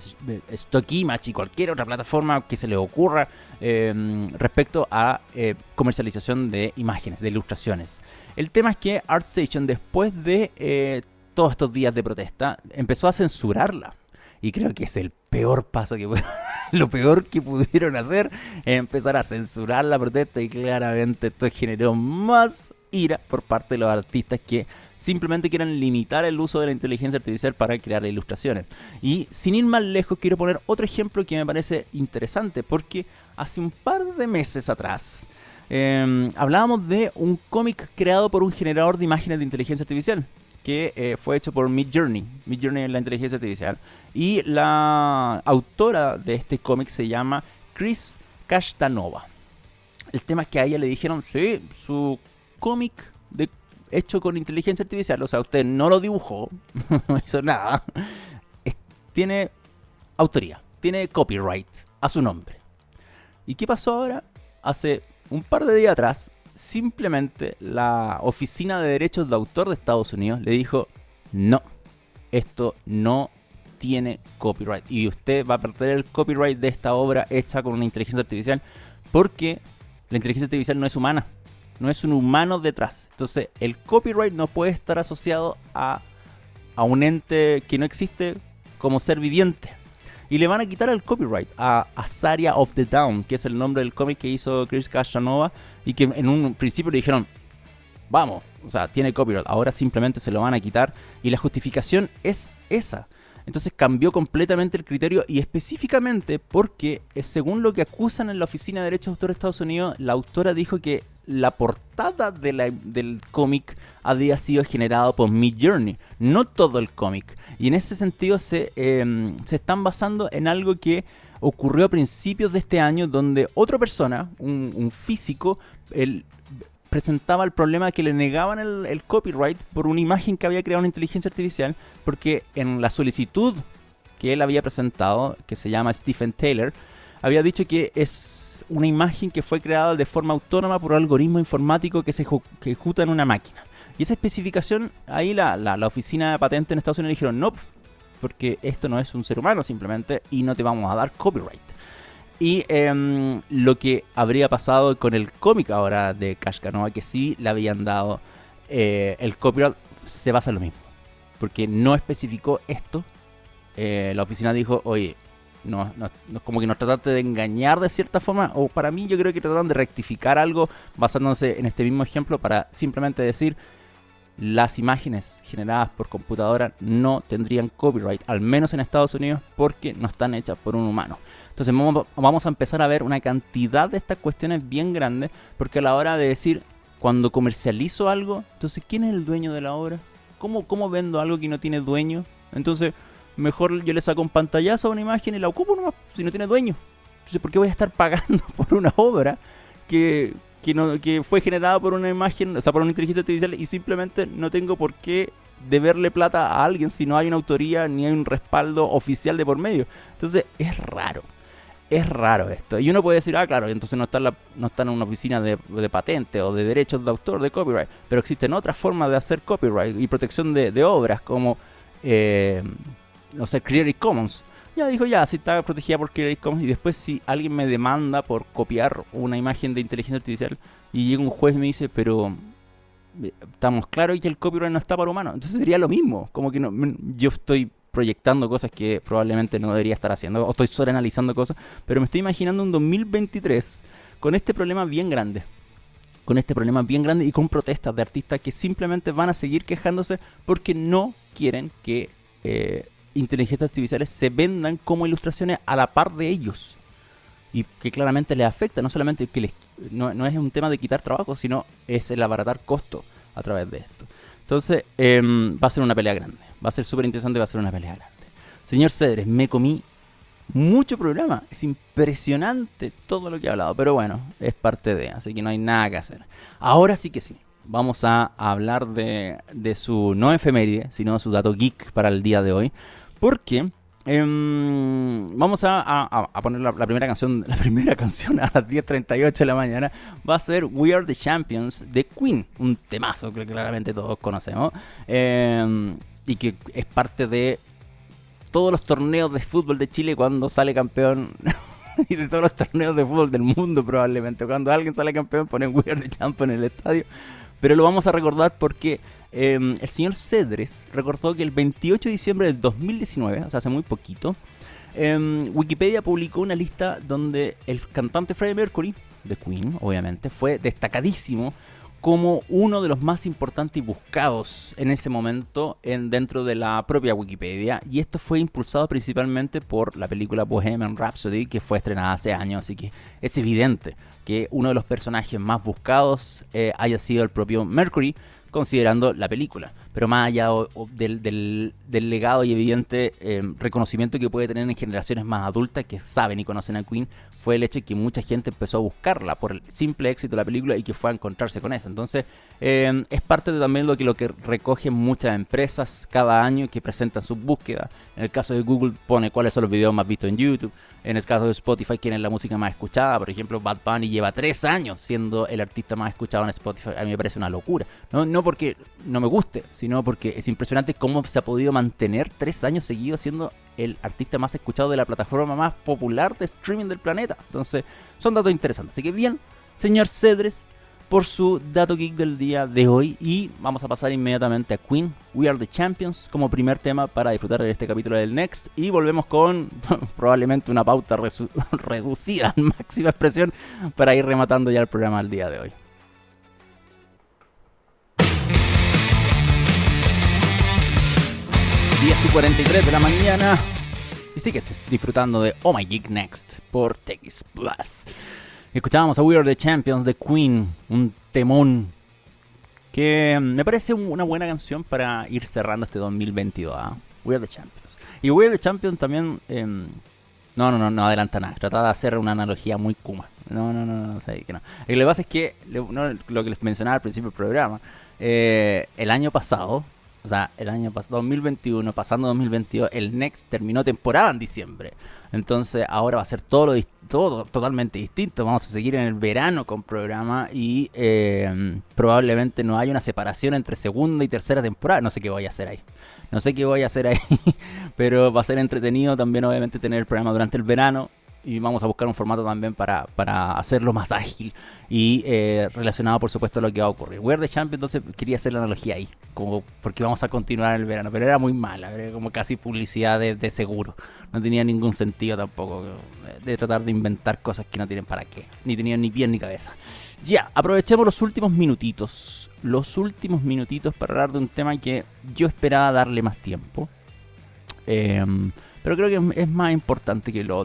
Stock Image y cualquier otra plataforma que se le ocurra em, respecto a eh, comercialización de imágenes, de ilustraciones. El tema es que ArtStation, después de eh, todos estos días de protesta, empezó a censurarla. Y creo que es el peor paso que [laughs] lo peor que pudieron hacer es empezar a censurar la protesta y claramente esto generó más ira por parte de los artistas que simplemente quieren limitar el uso de la inteligencia artificial para crear ilustraciones. Y sin ir más lejos, quiero poner otro ejemplo que me parece interesante, porque hace un par de meses atrás em, hablábamos de un cómic creado por un generador de imágenes de inteligencia artificial que eh, fue hecho por Mid Journey. Mid Journey es la inteligencia artificial. Y la autora de este cómic se llama Chris Castanova. El tema es que a ella le dijeron, sí, su cómic de, hecho con inteligencia artificial, o sea, usted no lo dibujó, [laughs] no hizo nada, tiene autoría, tiene copyright a su nombre. ¿Y qué pasó ahora? Hace un par de días atrás, simplemente la Oficina de Derechos de Autor de Estados Unidos le dijo, no, esto no tiene copyright. Y usted va a perder el copyright de esta obra hecha con una inteligencia artificial porque la inteligencia artificial no es humana no es un humano detrás. Entonces, el copyright no puede estar asociado a a un ente que no existe como ser viviente. Y le van a quitar el copyright a Azaria of the Down, que es el nombre del cómic que hizo Chris Casanova y que en un principio le dijeron, vamos, o sea, tiene copyright, ahora simplemente se lo van a quitar y la justificación es esa. Entonces cambió completamente el criterio y específicamente porque, eh, según lo que acusan en la Oficina de Derechos de Autor de Estados Unidos, la autora dijo que la portada del cómic había sido generado por Mid Journey, no todo el cómic. Y en ese sentido se, em, se están basando en algo que ocurrió a principios de este año, donde otra persona, un, físico, el, presentaba el problema que le negaban el, copyright por una imagen que había creado una inteligencia artificial, porque en la solicitud que él había presentado, que se llama Stephen Taylor, había dicho que es una imagen que fue creada de forma autónoma por un algoritmo informático que se ejecuta en una máquina. Y esa especificación, ahí la, la, oficina de patente en Estados Unidos dijeron, no, porque esto no es un ser humano simplemente y no te vamos a dar copyright. Y em, lo que habría pasado con el cómic ahora de Cash que sí le habían dado eh, el copyright, se basa en lo mismo. Porque no especificó esto. Eh, la oficina dijo, oye, no, no, como que nos trataste de engañar de cierta forma. O para mí yo creo que trataron de rectificar algo basándose en este mismo ejemplo para simplemente decir, las imágenes generadas por computadora no tendrían copyright, al menos en Estados Unidos, porque no están hechas por un humano. Entonces vamos a empezar a ver una cantidad de estas cuestiones bien grandes, porque a la hora de decir, cuando comercializo algo, entonces, ¿quién es el dueño de la obra? ¿Cómo, cómo vendo algo que no tiene dueño? Entonces, mejor yo le saco un pantallazo a una imagen y la ocupo nomás, si no tiene dueño. Entonces, ¿por qué voy a estar [laughs] pagando por una obra que, que, no, que fue generada por una imagen, o sea, por una inteligencia artificial y simplemente no tengo por qué deberle plata a alguien si no hay una autoría ni hay un respaldo oficial de por medio? Entonces, es raro es raro esto. Y uno puede decir, ah, claro, entonces no está en, no está en una oficina de, patente o de derechos de autor, de copyright. Pero existen otras formas de hacer copyright y protección de, obras, como, eh, no sé, Creative Commons. Ya dijo, ya, si está protegida por Creative Commons. Y después, si alguien me demanda por copiar una imagen de inteligencia artificial y llega un juez y me dice, pero eh, estamos claros y que el copyright no está para humanos. Entonces sería lo mismo. Como que no, yo estoy proyectando cosas que probablemente no debería estar haciendo, o estoy sobreanalizando cosas, pero me estoy imaginando un 2023 con este problema bien grande. Con este problema bien grande y con protestas de artistas que simplemente van a seguir quejándose porque no quieren que eh, inteligencias artificiales se vendan como ilustraciones a la par de ellos. Y que claramente les afecta, no solamente que les, no, es un tema de quitar trabajo, sino es el abaratar costo a través de esto. Entonces, em, va a ser una pelea grande. Va a ser súper interesante, va a ser una pelea grande. Señor Cedres, me comí mucho programa. Es impresionante todo lo que he hablado. Pero bueno, es parte de, así que no hay nada que hacer. Ahora sí que sí. Vamos a hablar de, de su no efeméride, sino su dato geek para el día de hoy. Porque Em, vamos a, poner la, primera canción [laughs] la primera canción a las 10.38 de la mañana. Va a ser We Are the Champions de Queen. Un temazo que claramente todos conocemos. Em, y que es parte de todos los torneos de fútbol de Chile cuando sale campeón. [laughs] y de todos los torneos de fútbol del mundo probablemente. Cuando alguien sale campeón ponen We Are the Champions en el estadio. Pero lo vamos a recordar porque Em, el señor Cedres recordó que el 28 de diciembre del 2019, o sea, hace muy poquito, em, Wikipedia publicó una lista donde el cantante Freddie Mercury, de Queen, obviamente, fue destacadísimo como uno de los más importantes y buscados en ese momento en, dentro de la propia Wikipedia. Y esto fue impulsado principalmente por la película Bohemian Rhapsody, que fue estrenada hace años, así que es evidente que uno de los personajes más buscados eh, haya sido el propio Mercury, considerando la película. Pero más allá del, legado y evidente em, reconocimiento que puede tener en generaciones más adultas que saben y conocen a Queen, fue el hecho de que mucha gente empezó a buscarla por el simple éxito de la película y que fue a encontrarse con esa. Entonces, em, es parte de también lo que, lo que recogen muchas empresas cada año que presentan sus búsquedas. En el caso de Google pone cuáles son los videos más vistos en YouTube. En el caso de Spotify, quién es la música más escuchada. Por ejemplo, Bad Bunny lleva tres años siendo el artista más escuchado en Spotify. A mí me parece una locura. No, no porque no me guste, sino porque es impresionante cómo se ha podido mantener tres años seguidos siendo el artista más escuchado de la plataforma más popular de streaming del planeta. Entonces, son datos interesantes. Así que bien, señor Cedres, por su dato geek del día de hoy y vamos a pasar inmediatamente a Queen, We Are the Champions, como primer tema para disfrutar de este capítulo del Next y volvemos con [laughs] probablemente una pauta [laughs] reducida en máxima expresión para ir rematando ya el programa del día de hoy. 10 y 43 de la mañana. Y sigues disfrutando de Oh My Geek Next por TX Plus. Escuchábamos a We Are the Champions de Queen, un temón que me parece una buena canción para ir cerrando este 2022. ¿ah? We Are the Champions. Y We Are the Champions también. Em, no, no, no, no adelanta nada. Trataba de hacer una analogía muy kuma. No, no, no, no, no, que no. Lo que pasa es que, lo que les mencionaba al principio del programa, eh, el año pasado, o sea, el año pasado, 2021, pasando 2022, el Next terminó temporada en diciembre. Entonces ahora va a ser todo, lo, todo totalmente distinto. Vamos a seguir en el verano con programa y eh, probablemente no haya una separación entre segunda y tercera temporada. No sé qué voy a hacer ahí. No sé qué voy a hacer ahí, [laughs] pero va a ser entretenido también obviamente tener el programa durante el verano y vamos a buscar un formato también para, para hacerlo más ágil y eh, relacionado por supuesto a lo que va a ocurrir. We're the Champion, entonces quería hacer la analogía ahí, como porque vamos a continuar en el verano, pero era muy mala, como casi publicidad de, seguro, no tenía ningún sentido tampoco de, tratar de inventar cosas que no tienen para qué, ni tenían ni pie ni cabeza. Ya, aprovechemos los últimos minutitos, los últimos minutitos para hablar de un tema que yo esperaba darle más tiempo. Em, pero creo que es más importante que lo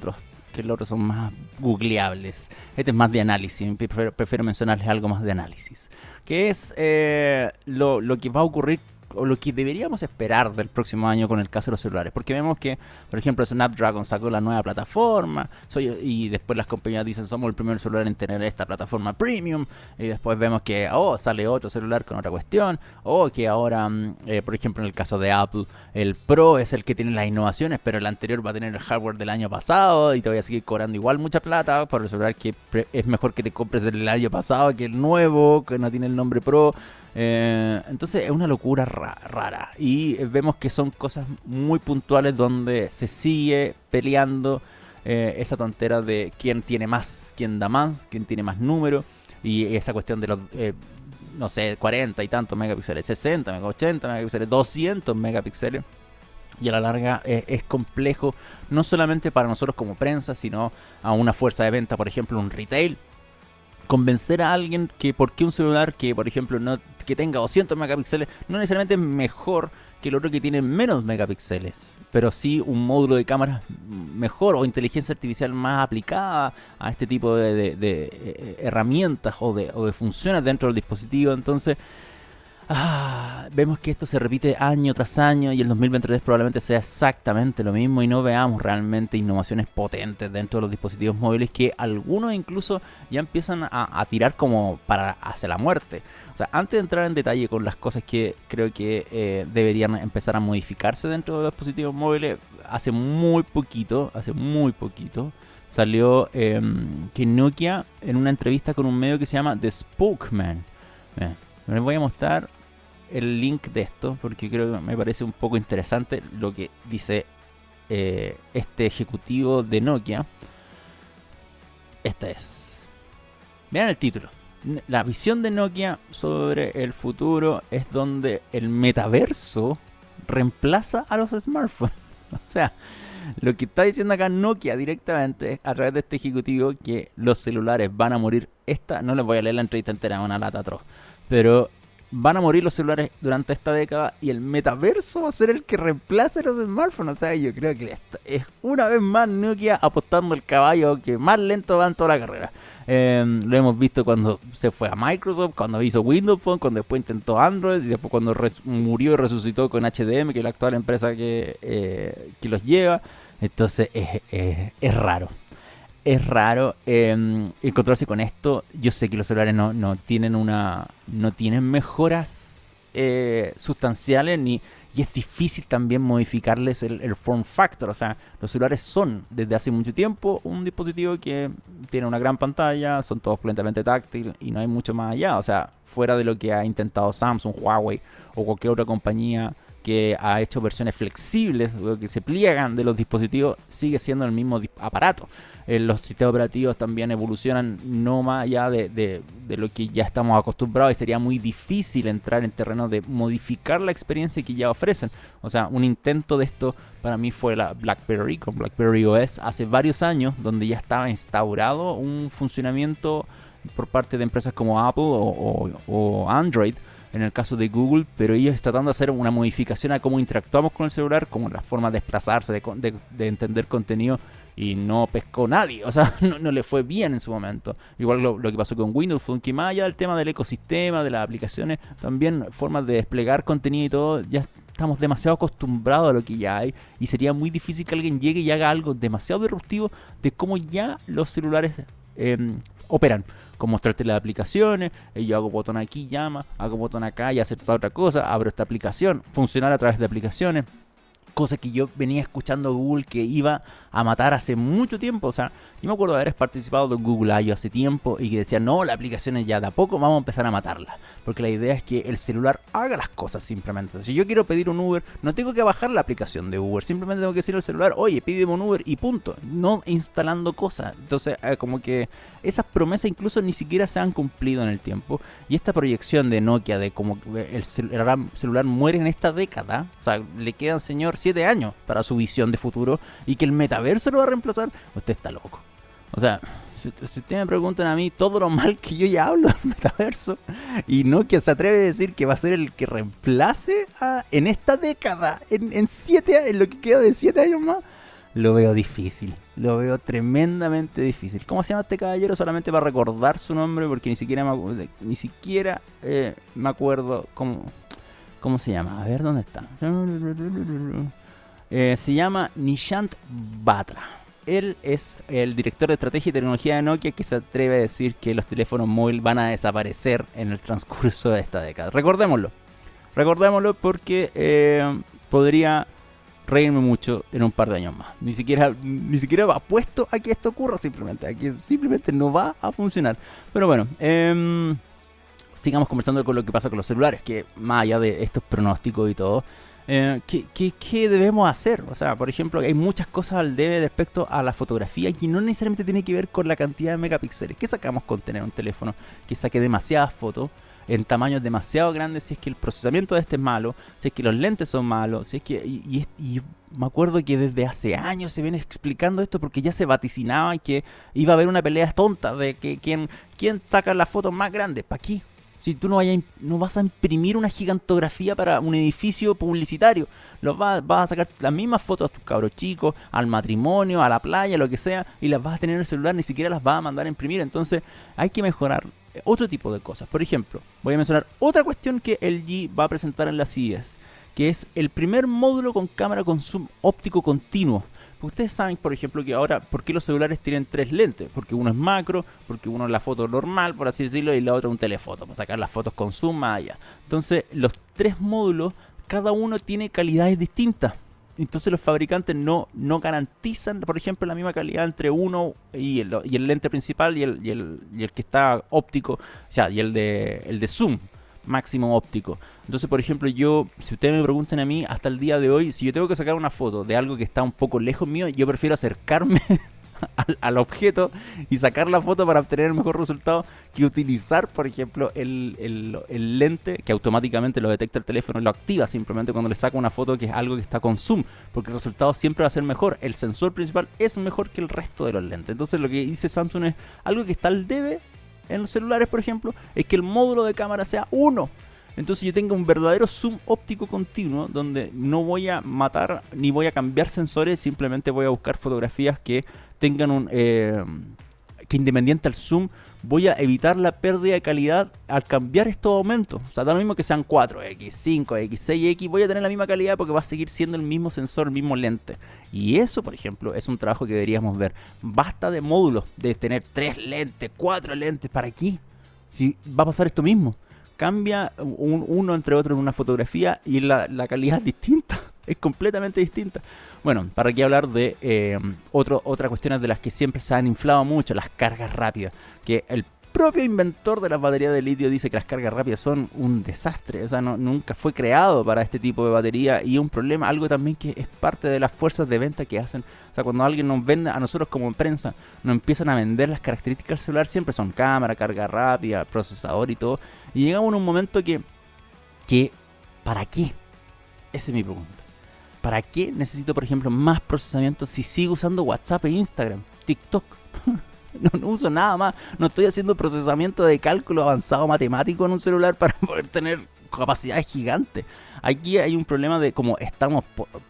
otro que los otros son más googleables. Este es más de análisis, prefiero, mencionarles algo más de análisis. Que es eh, lo, lo que va a ocurrir o lo que deberíamos esperar del próximo año con el caso de los celulares. Porque vemos que, por ejemplo, Snapdragon sacó la nueva plataforma y después las compañías dicen somos el primer celular en tener esta plataforma premium. Y después vemos que, oh, sale otro celular con otra cuestión. O que ahora, mm, eh, por ejemplo, en el caso de Apple, el Pro es el que tiene las innovaciones, pero el anterior va a tener el hardware del año pasado y te voy a seguir cobrando igual mucha plata por el celular que es mejor que te compres el año pasado que el nuevo, que no tiene el nombre Pro. Eh, entonces es una locura rara. Y vemos que son cosas muy puntuales donde se sigue peleando eh, esa tontera de quién tiene más, quién da más, quién tiene más número. Y esa cuestión de los, eh, no sé, 40 y tantos megapíxeles, 60, 80 megapíxeles, 200 megapíxeles. Y a la larga es complejo, no solamente para nosotros como prensa, sino a una fuerza de venta, por ejemplo, un retail, convencer a alguien que por qué un celular que, por ejemplo, no que tenga 200 megapíxeles no necesariamente es mejor que el otro que tiene menos megapíxeles, pero sí un módulo de cámara mejor o inteligencia artificial más aplicada a este tipo de, eh, herramientas o de, de funciones dentro del dispositivo. Entonces, Ah, vemos que esto se repite año tras año y el 2023 probablemente sea exactamente lo mismo y no veamos realmente innovaciones potentes dentro de los dispositivos móviles que algunos incluso ya empiezan a, tirar como para hacia la muerte. Antes de entrar en detalle con las cosas que creo que eh, deberían empezar a modificarse dentro de los dispositivos móviles, hace muy poquito, hace muy poquito, salió em, que Nokia en una entrevista con un medio que se llama The Spokeman. les voy a mostrar el link de esto porque creo que me parece un poco interesante lo que dice eh, este ejecutivo de Nokia. Esta es. Vean el título. La visión de Nokia sobre el futuro es donde el metaverso reemplaza a los smartphones. [laughs] o sea, lo que está diciendo acá Nokia directamente a través de este ejecutivo que los celulares van a morir. Esta, no les voy a leer la entrevista entera, una lata atroz. Pero van a morir los celulares durante esta década y el metaverso va a ser el que reemplace los smartphones. O sea, yo creo que es una vez más Nokia apostando el caballo que más lento va en toda la carrera. Em, lo hemos visto cuando se fue a Microsoft, cuando hizo Windows Phone, cuando después intentó Android y después cuando murió y resucitó con HDM, que es la actual empresa que, eh, que los lleva. Entonces es raro es raro em, encontrarse con esto. Yo sé que los celulares no, no tienen una. no tienen mejoras eh, sustanciales ni. Y es difícil también modificarles el, form factor. O sea, los celulares son desde hace mucho tiempo un dispositivo que tiene una gran pantalla, son todos completamente táctiles y no hay mucho más allá. O sea, fuera de lo que ha intentado Samsung, Huawei o cualquier otra compañía que ha hecho versiones flexibles, que se pliegan de los dispositivos, sigue siendo el mismo aparato. Eh, los sistemas operativos también evolucionan no más allá de, lo que ya estamos acostumbrados y sería muy difícil entrar en terreno de modificar la experiencia que ya ofrecen. O sea, un intento de esto para mí fue la BlackBerry con BlackBerry OS hace varios años, donde ya estaba instaurado un funcionamiento por parte de empresas como Apple o, Android, en el caso de Google, pero ellos tratando de hacer una modificación a cómo interactuamos con el celular, como la forma de desplazarse, de, entender contenido, y no pescó nadie, o sea, [laughs] no, le fue bien en su momento. Igual lo, que pasó con Windows, más allá del tema del ecosistema, de las aplicaciones, también formas de desplegar contenido y todo, ya estamos demasiado acostumbrados a lo que ya hay y sería muy difícil que alguien llegue y haga algo demasiado disruptivo de cómo ya los celulares em, operan como mostrarte las aplicaciones, y yo hago botón aquí, llama, hago botón acá y hacer otra cosa, abro esta aplicación, funcionar a través de aplicaciones, cosa que yo venía escuchando Google que iba a matar hace mucho tiempo. O sea, yo me acuerdo de haber participado de Google I.O. hace tiempo y que decía, no, la aplicación ya de a poco vamos a empezar a matarla. Porque la idea es que el celular haga las cosas simplemente. Si yo quiero pedir un Uber, no tengo que bajar la aplicación de Uber, simplemente tengo que decir al celular, oye, pídeme un Uber y punto. No instalando cosas. Entonces, eh, como que esas promesas incluso ni siquiera se han cumplido en el tiempo. Y esta proyección de Nokia de como el celular, celular muere en esta década, o sea, le quedan, señor, 7 años para su visión de futuro y que el metaverso lo va a reemplazar, usted está loco. O sea, si, ustedes me preguntan a mí todo lo mal que yo ya hablo del metaverso y Nokia se atreve a decir que va a ser el que reemplace en esta década, en, en siete en lo que queda de 7 años más, lo veo difícil. Lo veo tremendamente difícil. ¿Cómo se llama este caballero? Solamente para recordar su nombre porque ni siquiera me, ni siquiera, eh, me acuerdo cómo, cómo se llama. A ver, ¿dónde está? Eh, se llama Nishant Batra. Él es el director de estrategia y tecnología de Nokia que se atreve a decir que los teléfonos móviles van a desaparecer en el transcurso de esta década. Recordémoslo. Recordémoslo porque eh, podría reírme mucho en un par de años más. Ni siquiera, ni siquiera apuesto a que esto ocurra simplemente. Aquí simplemente no va a funcionar. Pero bueno, em, sigamos conversando con lo que pasa con los celulares, que más allá de estos pronósticos y todo, eh, ¿qué, debemos hacer? O sea, por ejemplo, hay muchas cosas al debe respecto a la fotografía que no necesariamente tiene que ver con la cantidad de megapíxeles. ¿Qué sacamos con tener un teléfono que saque demasiadas fotos? en tamaños demasiado grandes si es que el procesamiento de este es malo, si es que los lentes son malos, si es que... Y, me acuerdo que desde hace años se viene explicando esto porque ya se vaticinaba que iba a haber una pelea tonta de que quién, quién saca las fotos más grandes. ¿Para qué? Si tú no, no vas a imprimir una gigantografía para un edificio publicitario, los vas, a sacar las mismas fotos a tus cabros chicos, al matrimonio, a la playa, lo que sea, y las vas a tener en el celular, ni siquiera las vas a mandar a imprimir. Entonces hay que mejorar otro tipo de cosas. Por ejemplo, voy a mencionar otra cuestión que LG va a presentar en la CES, que es el primer módulo con cámara con zoom óptico continuo. Ustedes saben, por ejemplo, que ahora, ¿por qué los celulares tienen tres lentes? Porque uno es macro, porque uno es la foto normal, por así decirlo, y la otra un telefoto, para sacar las fotos con zoom allá. Entonces, los tres módulos, cada uno tiene calidades distintas entonces los fabricantes no, no garantizan, por ejemplo, la misma calidad entre uno y el, y el lente principal y el, y el, y el que está óptico, o sea, y el de, el de zoom máximo óptico. Entonces, por ejemplo, yo, si ustedes me preguntan a mí, hasta el día de hoy, si yo tengo que sacar una foto de algo que está un poco lejos mío, yo prefiero acercarme [laughs] al, objeto y sacar la foto para obtener el mejor resultado que utilizar, por ejemplo, el, lente que automáticamente lo detecta el teléfono y lo activa simplemente cuando le saca una foto que es algo que está con zoom, porque el resultado siempre va a ser mejor. El sensor principal es mejor que el resto de los lentes. Entonces lo que dice Samsung es algo que está al debe en los celulares, por ejemplo, es que el módulo de cámara sea uno. Entonces yo tengo un verdadero zoom óptico continuo donde no voy a matar ni voy a cambiar sensores, simplemente voy a buscar fotografías que tengan un... Eh, que independiente al zoom voy a evitar la pérdida de calidad al cambiar estos aumentos. O sea, da lo mismo que sean 4X, 5X, 6X, voy a tener la misma calidad porque va a seguir siendo el mismo sensor, el mismo lente. Y eso, por ejemplo, es un trabajo que deberíamos ver. Basta de módulos, de tener 3 lentes, 4 lentes, ¿para aquí Si va a pasar esto mismo cambia uno entre otro en una fotografía y la, calidad es distinta, [laughs] es completamente distinta. Bueno, para aquí hablar de eh, otro, otras cuestiones de las que siempre se han inflado mucho, las cargas rápidas, que el propio inventor de las baterías de litio dice que las cargas rápidas son un desastre, o sea, nunca fue creado para este tipo de batería y un problema, algo también que es parte de las fuerzas de venta que hacen. O sea, cuando alguien nos vende, a nosotros como prensa, nos empiezan a vender las características del celular, siempre son cámara, carga rápida, procesador y todo. Y llegamos a un momento que, que ¿para qué? Esa es mi pregunta. ¿Para qué necesito, por ejemplo, más procesamiento si sigo usando WhatsApp e Instagram, TikTok? [laughs] no, uso nada más. No estoy haciendo procesamiento de cálculo avanzado matemático en un celular para [laughs] poder tener capacidades gigantes. Aquí hay un problema de cómo estamos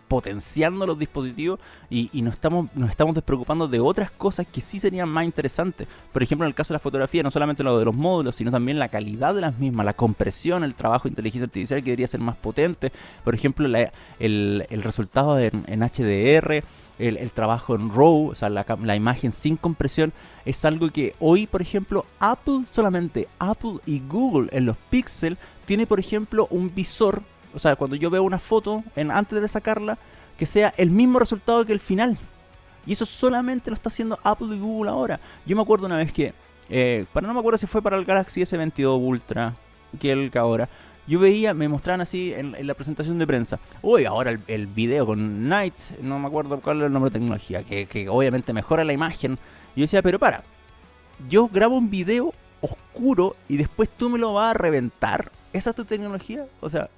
potenciando los dispositivos y, y, nos, estamos, nos estamos despreocupando de otras cosas que sí serían más interesantes. Por ejemplo, en el caso de la fotografía, no solamente lo de los módulos, sino también la calidad de las mismas, la compresión, el trabajo de inteligencia artificial que debería ser más potente. Por ejemplo, el, el, resultado en, en HDR el, trabajo en RAW, o sea, la, la, imagen sin compresión, es algo que hoy, por ejemplo, Apple, solamente Apple y Google en los Pixel, tiene, por ejemplo, un visor, o sea, cuando yo veo una foto en, antes de sacarla, que sea el mismo resultado que el final. Y eso solamente lo está haciendo Apple y Google ahora. Yo me acuerdo una vez que, eh, para no me acuerdo si fue para el Galaxy S22 Ultra, que el que ahora, yo veía, me mostraban así en, la presentación de prensa. Uy, ahora el, video con Night, no me acuerdo cuál es el nombre de tecnología, que, obviamente mejora la imagen. Yo decía, pero para, yo grabo un video oscuro y después tú me lo vas a reventar. ¿Esa es tu tecnología? O sea,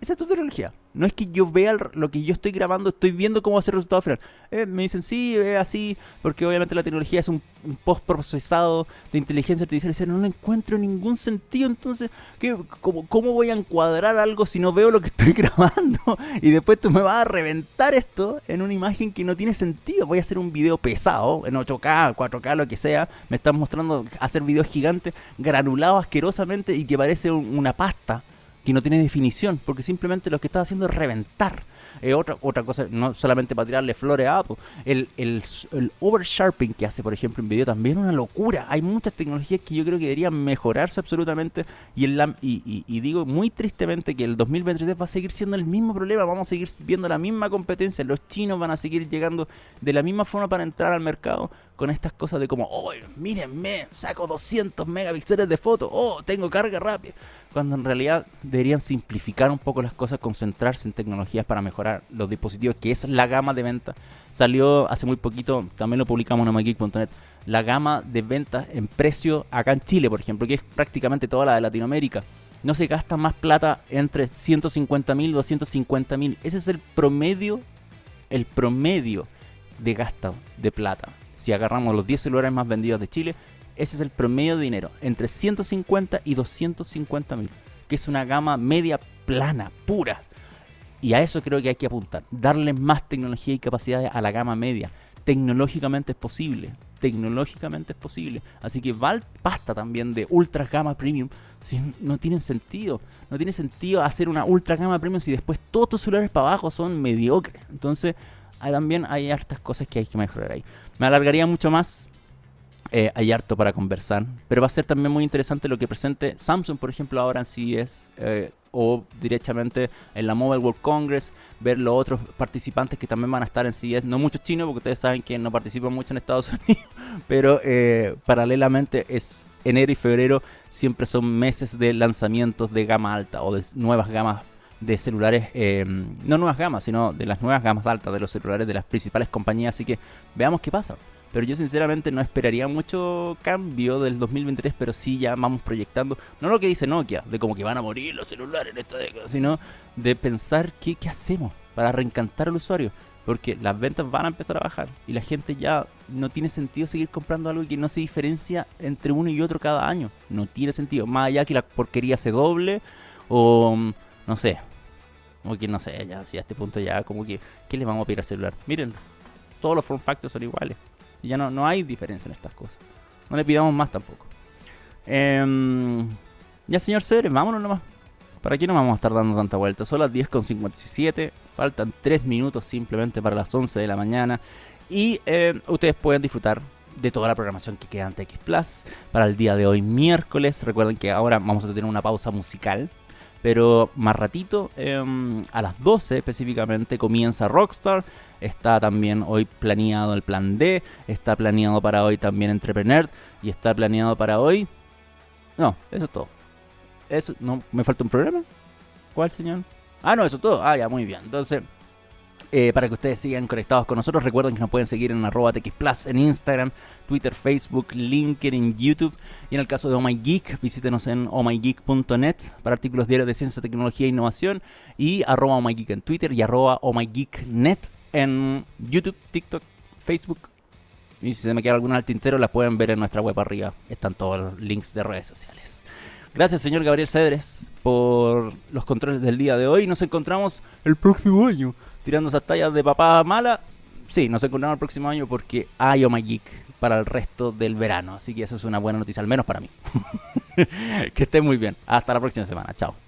esa es tu tecnología. No es que yo vea lo que yo estoy grabando, estoy viendo cómo va a ser el resultado final. Eh, me dicen, sí, es así, porque obviamente la tecnología es un, post procesado de inteligencia artificial. Y dicen, no le encuentro ningún sentido. Entonces, ¿qué, cómo, ¿cómo voy a encuadrar algo si no veo lo que [laughs] estoy grabando? Y después tú me vas a reventar esto en una imagen que no tiene sentido. Voy a hacer un video pesado, en 8K, 4K, lo que sea. Me están mostrando hacer videos gigantes, granulados asquerosamente y que parece una pasta que no tiene definición, porque simplemente lo que está haciendo es reventar. Eh, otra, otra cosa, no solamente para tirarle flores a Apple, el, el, el oversharping que hace, por ejemplo, en video también es una locura. Hay muchas tecnologías que yo creo que deberían mejorarse absolutamente. Y, el, y, y, digo muy tristemente que el 2023 va a seguir siendo el mismo problema. Vamos a seguir viendo la misma competencia. Los chinos van a seguir llegando de la misma forma para entrar al mercado con estas cosas de como, oh, mírenme, saco 200 megapíxeles de foto, oh, tengo carga rápida cuando en realidad deberían simplificar un poco las cosas, concentrarse en tecnologías para mejorar los dispositivos, que es la gama de venta. Salió hace muy poquito, también lo publicamos en MyGeek.net, la gama de ventas en precio acá en Chile, por ejemplo, que es prácticamente toda la de Latinoamérica. No se gasta más plata entre 150 mil y 250 mil. Ese es el promedio, el promedio de gasto de plata. Si agarramos los 10 celulares más vendidos de Chile, ese es el promedio de dinero, entre 150 y 250 mil, que es una gama media plana, pura. Y a eso creo que hay que apuntar, darle más tecnología y capacidades a la gama media. Tecnológicamente es posible, tecnológicamente es posible. Así que Val basta también de ultra gama premium. Si no tienen sentido. No tiene sentido hacer una ultra gama premium si después todos tus celulares para abajo son mediocres. Entonces, también hay hartas cosas que hay que mejorar ahí. Me alargaría mucho más, eh, hay harto para conversar, pero va a ser también muy interesante lo que presente Samsung, por ejemplo, ahora en CES eh, o directamente en la Mobile World Congress, ver los otros participantes que también van a estar en CES, no muchos chinos, porque ustedes saben que no participan mucho en Estados [laughs] Unidos, pero eh, paralelamente es enero y febrero siempre son meses de lanzamientos de gama alta o de nuevas gamas de celulares, no nuevas gamas, sino de las nuevas gamas altas de los celulares de las principales compañías, así que veamos qué pasa. Pero yo sinceramente no esperaría mucho cambio del 2023, pero sí ya vamos proyectando, no lo que dice Nokia, de como que van a morir los celulares en esta década, sino de pensar qué, qué hacemos para reencantar al usuario. Porque las ventas van a empezar a bajar y la gente ya no tiene sentido seguir comprando algo que no se diferencia entre uno y otro cada año. No tiene sentido. Más allá que la porquería se doble o no sé. O que no sé, ya si a este punto ya como que ¿qué le vamos a pedir al celular? Miren, todos los form factors son iguales. Ya no, no hay diferencia en estas cosas. No le pidamos más tampoco. Em, ya, señor Cedre, vámonos nomás. ¿Para aquí no vamos a estar dando tanta vuelta? Son las 10.57. Faltan 3 minutos simplemente para las 11 de la mañana. Y em, ustedes pueden disfrutar de toda la programación que queda ante X Plus para el día de hoy, miércoles. Recuerden que ahora vamos a tener una pausa musical. Pero más ratito, em, a las 12 específicamente, comienza Rockstar Está también hoy planeado el plan D, está planeado para hoy también Entrepreneur y está planeado para hoy No, eso es todo. Eso, no, ¿Me falta un programa? ¿Cuál, señor? Ah, no, eso es todo. Ah, ya, muy bien. Entonces, eh, para que ustedes sigan conectados con nosotros, recuerden que nos pueden seguir en arroba TXPlus en Instagram, Twitter, Facebook, LinkedIn, YouTube. Y en el caso de Oh My Geek, visítenos en ohmygeek.net para artículos diarios de ciencia, tecnología e innovación. Y arroba Oh Geek en Twitter y arroba Oh en YouTube, TikTok, Facebook. Y si se me queda alguna al tintero, la pueden ver en nuestra web arriba. Están todos los links de redes sociales. Gracias, señor Gabriel Cedres, por los controles del día de hoy. Nos encontramos el próximo año tirando esas tallas de papá mala. Sí, nos encontramos el próximo año porque hay Oh My Geek para el resto del verano. Así que esa es una buena noticia, al menos para mí. [laughs] que estén muy bien. Hasta la próxima semana. Chao.